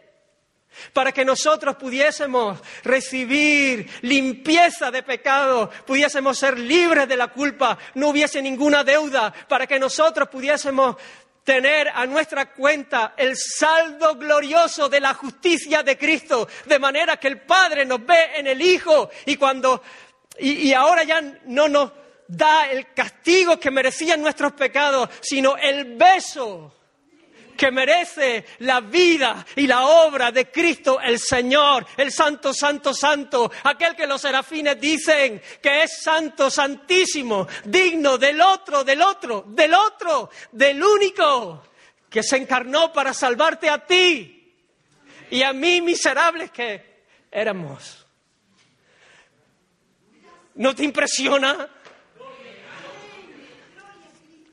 para que nosotros pudiésemos recibir limpieza de pecado, pudiésemos ser libres de la culpa, no hubiese ninguna deuda, para que nosotros pudiésemos tener a nuestra cuenta el saldo glorioso de la justicia de Cristo, de manera que el Padre nos ve en el Hijo y cuando y, y ahora ya no nos da el castigo que merecían nuestros pecados, sino el beso que merece la vida y la obra de Cristo el Señor, el Santo, Santo, Santo, aquel que los serafines dicen que es Santo, Santísimo, digno del otro, del otro, del otro, del único que se encarnó para salvarte a ti y a mí miserables que éramos. ¿No te impresiona?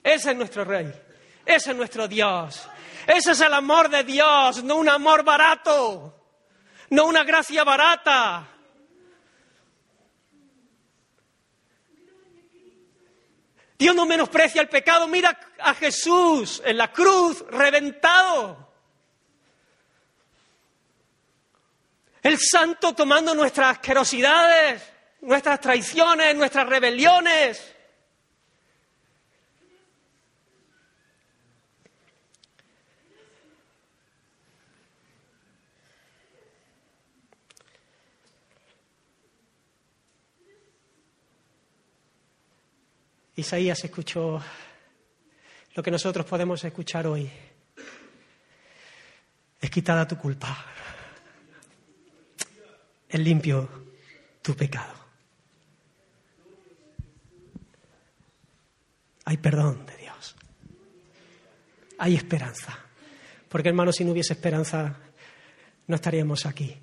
Ese es nuestro Rey. Ese es nuestro Dios. Ese es el amor de Dios, no un amor barato, no una gracia barata. Dios no menosprecia el pecado. Mira a Jesús en la cruz, reventado. El santo tomando nuestras asquerosidades, nuestras traiciones, nuestras rebeliones. Isaías escuchó lo que nosotros podemos escuchar hoy. Es quitada tu culpa. Es limpio tu pecado. Hay perdón de Dios. Hay esperanza. Porque hermanos, si no hubiese esperanza, no estaríamos aquí.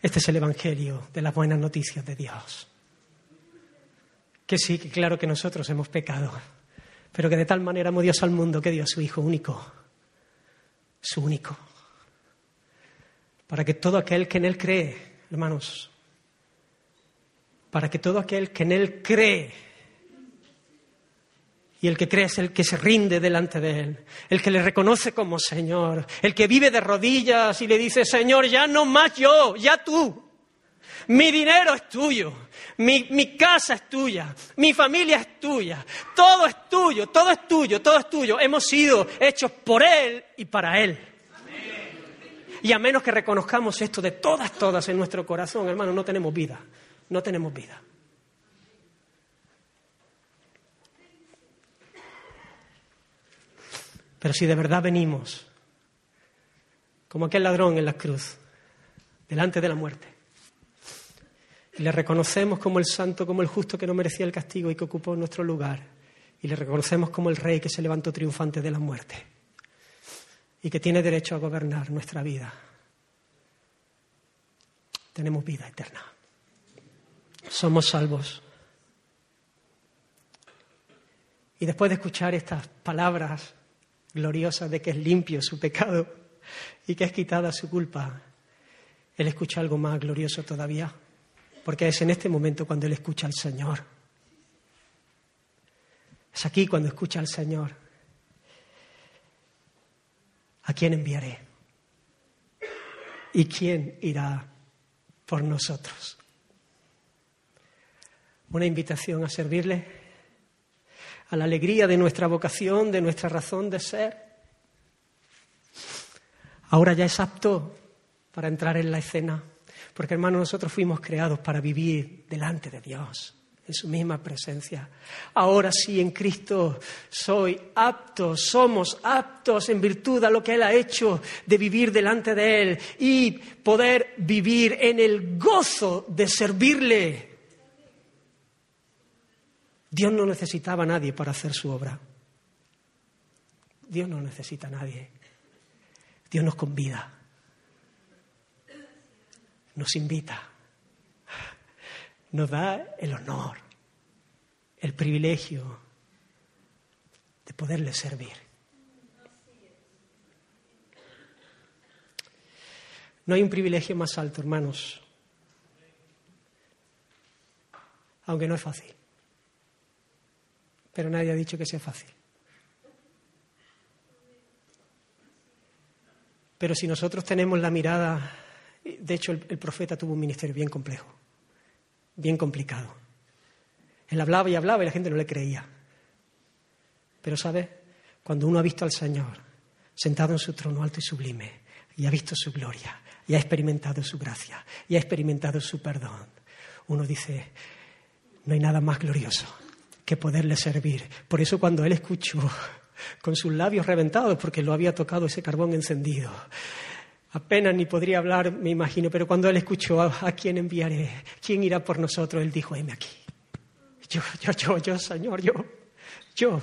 Este es el Evangelio de las buenas noticias de Dios. Que sí, que claro que nosotros hemos pecado, pero que de tal manera amó Dios al mundo que dio a su Hijo único, su único, para que todo aquel que en Él cree, hermanos, para que todo aquel que en Él cree, y el que cree es el que se rinde delante de Él, el que le reconoce como Señor, el que vive de rodillas y le dice, Señor, ya no más yo, ya tú. Mi dinero es tuyo, mi, mi, casa es tuya, mi familia es tuya, todo es tuyo, todo es tuyo, todo es tuyo. Hemos sido hechos por Él y para Él. Y a menos que reconozcamos esto de todas, todas en nuestro corazón, hermano, no tenemos vida, no tenemos vida. Pero si de verdad venimos, como aquel ladrón en la cruz, delante de la muerte, y le reconocemos como el santo, como el justo que no merecía el castigo y que ocupó nuestro lugar, y le reconocemos como el rey que se levantó triunfante de la muerte y que tiene derecho a gobernar nuestra vida, tenemos vida eterna. Somos salvos. Y después de escuchar estas palabras gloriosas de que es limpio su pecado y que es quitada su culpa, él escucha algo más glorioso todavía, porque es en este momento cuando él escucha al Señor. Es aquí cuando escucha al Señor. ¿A quién enviaré? ¿Y quién irá por nosotros? Una invitación a servirle, a la alegría de nuestra vocación, de nuestra razón de ser. Ahora ya es apto para entrar en la escena, porque hermanos, nosotros fuimos creados para vivir delante de Dios en su misma presencia. Ahora sí, en Cristo soy apto, somos aptos en virtud a lo que Él ha hecho de vivir delante de Él y poder vivir en el gozo de servirle. Dios no necesitaba a nadie para hacer su obra. Dios no necesita a nadie. Dios nos convida, nos invita nos da el honor, el privilegio de poderle servir. No hay un privilegio más alto, hermanos, aunque no es fácil. Pero nadie ha dicho que sea fácil. Pero si nosotros tenemos la mirada, de hecho el, profeta tuvo un ministerio bien complejo bien complicado. Él hablaba y hablaba y la gente no le creía. Pero, ¿sabe? Cuando uno ha visto al Señor sentado en su trono alto y sublime, y ha visto su gloria, y ha experimentado su gracia, y ha experimentado su perdón, uno dice, no hay nada más glorioso que poderle servir. Por eso cuando él escuchó con sus labios reventados, porque lo había tocado ese carbón encendido, Apenas ni podría hablar, me imagino, pero cuando él escuchó a, quién enviaré, quién irá por nosotros, él dijo, heme aquí. Yo, yo, yo, yo, Señor, yo, yo,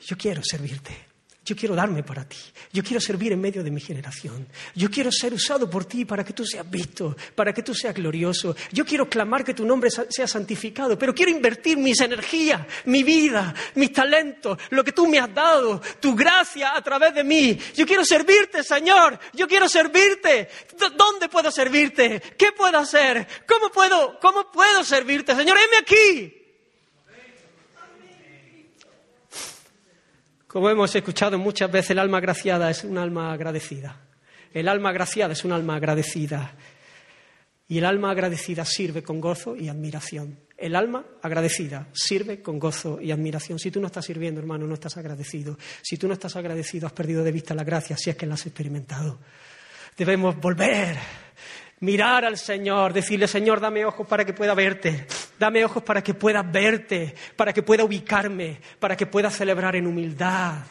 yo quiero servirte. Yo quiero darme para ti. Yo quiero servir en medio de mi generación. Yo quiero ser usado por ti para que tú seas visto, para que tú seas glorioso. Yo quiero clamar que tu nombre sea santificado, pero quiero invertir mis energías, mi vida, mis talentos, lo que tú me has dado, tu gracia a través de mí. Yo quiero servirte, Señor. Yo quiero servirte. ¿Dónde puedo servirte? ¿Qué puedo hacer? ¿Cómo puedo, cómo puedo servirte, Señor? Heme aquí. Como hemos escuchado muchas veces, el alma agraciada es un alma agradecida. El alma agraciada es un alma agradecida. Y el alma agradecida sirve con gozo y admiración. El alma agradecida sirve con gozo y admiración. Si tú no estás sirviendo, hermano, no estás agradecido. Si tú no estás agradecido, has perdido de vista la gracia, si es que la has experimentado. Debemos volver mirar al Señor, decirle, Señor, dame ojos para que pueda verte, dame ojos para que pueda verte, para que pueda ubicarme, para que pueda celebrar en humildad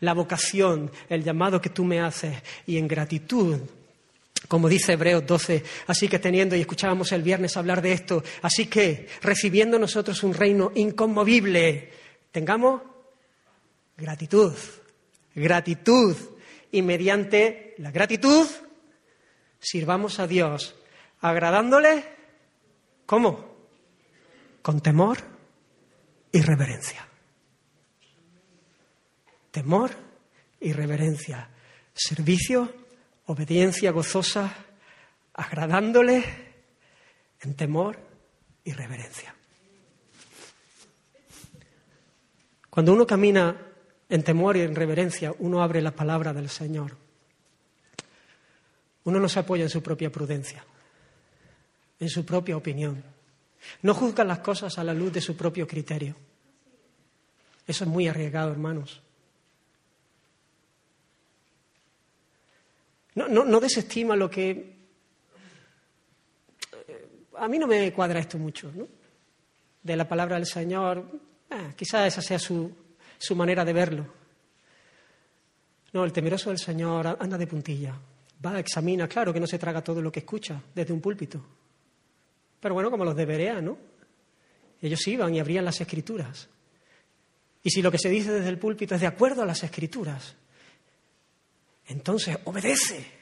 la vocación, el llamado que tú me haces y en gratitud. Como dice Hebreos 12, así que teniendo, y escuchábamos el viernes hablar de esto, así que recibiendo nosotros un reino inconmovible, tengamos gratitud, gratitud, y mediante la gratitud sirvamos a Dios agradándole, ¿cómo? Con temor y reverencia. Temor y reverencia. Servicio, obediencia gozosa, agradándole en temor y reverencia. Cuando uno camina en temor y en reverencia, uno abre la palabra del Señor uno no se apoya en su propia prudencia, en su propia opinión. No juzga las cosas a la luz de su propio criterio. Eso es muy arriesgado, hermanos. No, desestima lo que... Eh, a mí no me cuadra esto mucho, ¿no? De la palabra del Señor, eh, quizás esa sea su, su manera de verlo. No, el temeroso del Señor anda de puntilla, va, examina, claro que no se traga todo lo que escucha desde un púlpito. Pero bueno, como los de Berea, ¿no? Ellos iban y abrían las escrituras. Y si lo que se dice desde el púlpito es de acuerdo a las escrituras, entonces obedece.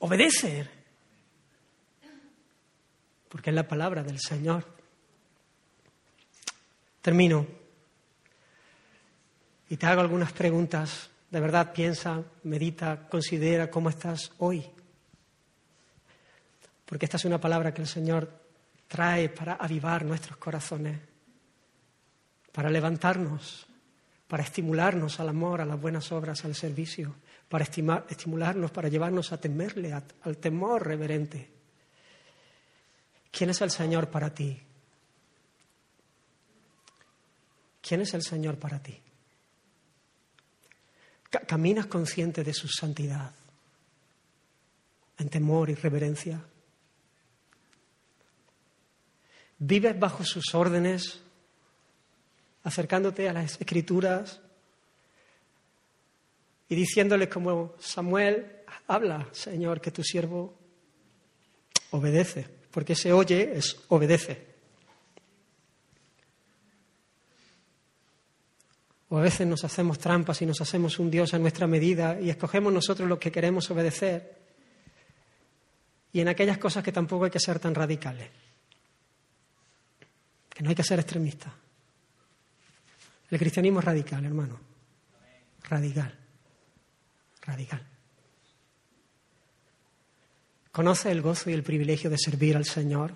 Obedece. Porque es la palabra del Señor. Termino. Y te hago algunas preguntas. De verdad, piensa, medita, considera cómo estás hoy. Porque esta es una palabra que el Señor trae para avivar nuestros corazones, para levantarnos, para estimularnos al amor, a las buenas obras, al servicio, para estimularnos, para llevarnos a temerle, al temor reverente. ¿Quién es el Señor para ti? ¿Quién es el Señor para ti? ¿Caminas consciente de su santidad, en temor y reverencia? ¿Vives bajo sus órdenes, acercándote a las escrituras y diciéndole como Samuel, habla, Señor, que tu siervo obedece, porque ese oye es obedece. O a veces nos hacemos trampas y nos hacemos un Dios a nuestra medida y escogemos nosotros lo que queremos obedecer. Y en aquellas cosas que tampoco hay que ser tan radicales no hay que ser extremista. El cristianismo es radical, hermano. Radical. Radical. ¿Conoce el gozo y el privilegio de servir al Señor?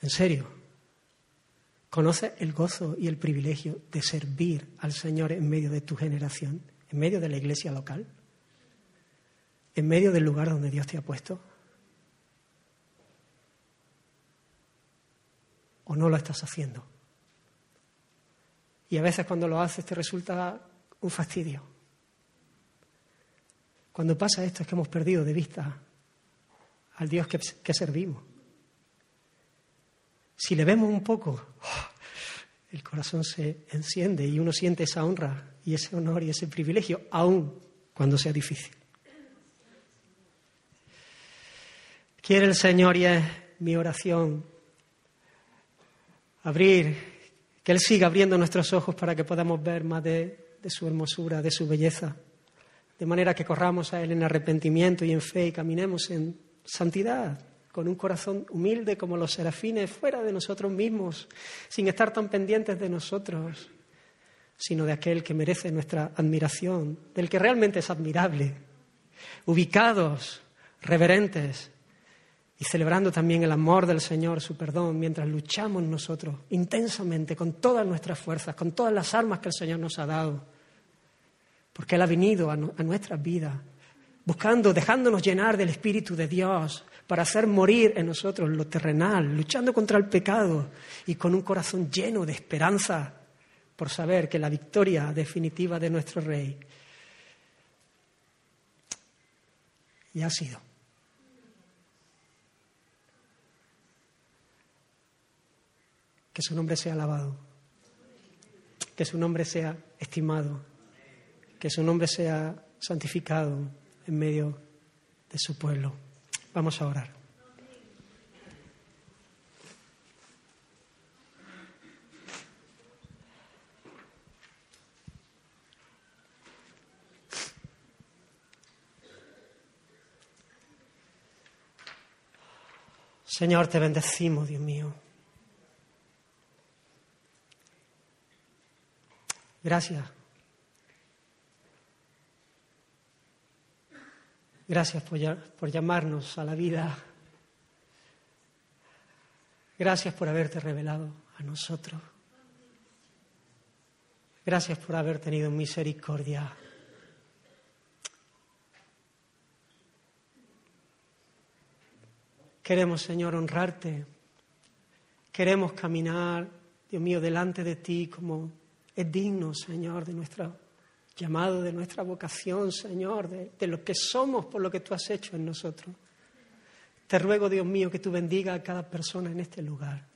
En serio. ¿Conoce el gozo y el privilegio de servir al Señor en medio de tu generación, en medio de la iglesia local, en medio del lugar donde Dios te ha puesto? o no lo estás haciendo. Y a veces cuando lo haces te resulta un fastidio. Cuando pasa esto es que hemos perdido de vista al Dios que, servimos. Si le vemos un poco, el corazón se enciende y uno siente esa honra y ese honor y ese privilegio, aun cuando sea difícil. Quiere el Señor y es mi oración abrir, que Él siga abriendo nuestros ojos para que podamos ver más de, su hermosura, de su belleza, de manera que corramos a Él en arrepentimiento y en fe y caminemos en santidad, con un corazón humilde como los serafines, fuera de nosotros mismos, sin estar tan pendientes de nosotros, sino de aquel que merece nuestra admiración, del que realmente es admirable, ubicados, reverentes, y celebrando también el amor del Señor, su perdón, mientras luchamos nosotros intensamente con todas nuestras fuerzas, con todas las armas que el Señor nos ha dado, porque Él ha venido a, nuestras vidas, buscando, dejándonos llenar del Espíritu de Dios para hacer morir en nosotros lo terrenal, luchando contra el pecado y con un corazón lleno de esperanza por saber que la victoria definitiva de nuestro Rey ya ha sido. Que su nombre sea alabado. Que su nombre sea estimado. Que su nombre sea santificado en medio de su pueblo. Vamos a orar. Señor, te bendecimos, Dios mío. Gracias. Gracias por, llamarnos a la vida. Gracias por haberte revelado a nosotros. Gracias por haber tenido misericordia. Queremos, Señor, honrarte. Queremos caminar, Dios mío, delante de ti como es digno, Señor, de nuestro llamado, de nuestra vocación, Señor, de, lo que somos por lo que tú has hecho en nosotros. Te ruego, Dios mío, que tú bendiga a cada persona en este lugar.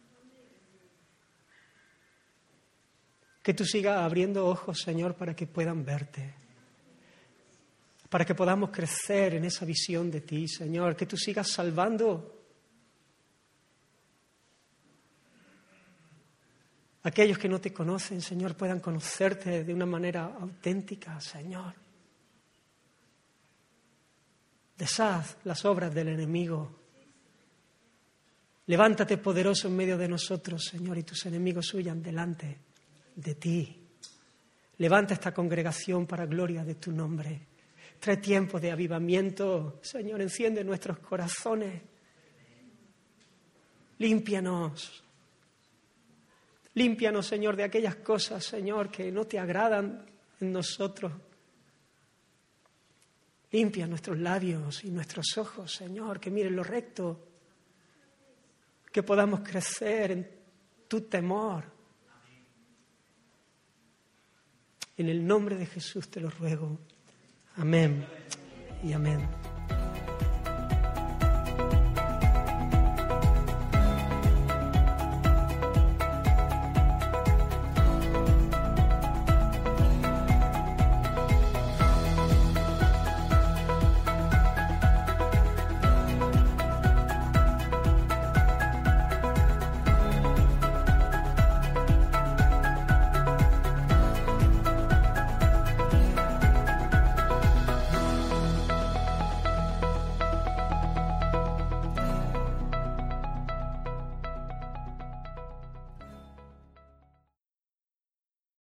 Que tú sigas abriendo ojos, Señor, para que puedan verte. Para que podamos crecer en esa visión de ti, Señor. Que tú sigas salvando aquellos que no te conocen, Señor, puedan conocerte de una manera auténtica, Señor. Deshaz las obras del enemigo. Levántate poderoso en medio de nosotros, Señor, y tus enemigos huyan delante de ti. Levanta esta congregación para gloria de tu nombre. Trae tiempo de avivamiento, Señor, enciende nuestros corazones. Límpianos. Límpianos, Señor, de aquellas cosas, Señor, que no te agradan en nosotros. Limpia nuestros labios y nuestros ojos, Señor, que miren lo recto, que podamos crecer en tu temor. En el nombre de Jesús te lo ruego. Amén y amén.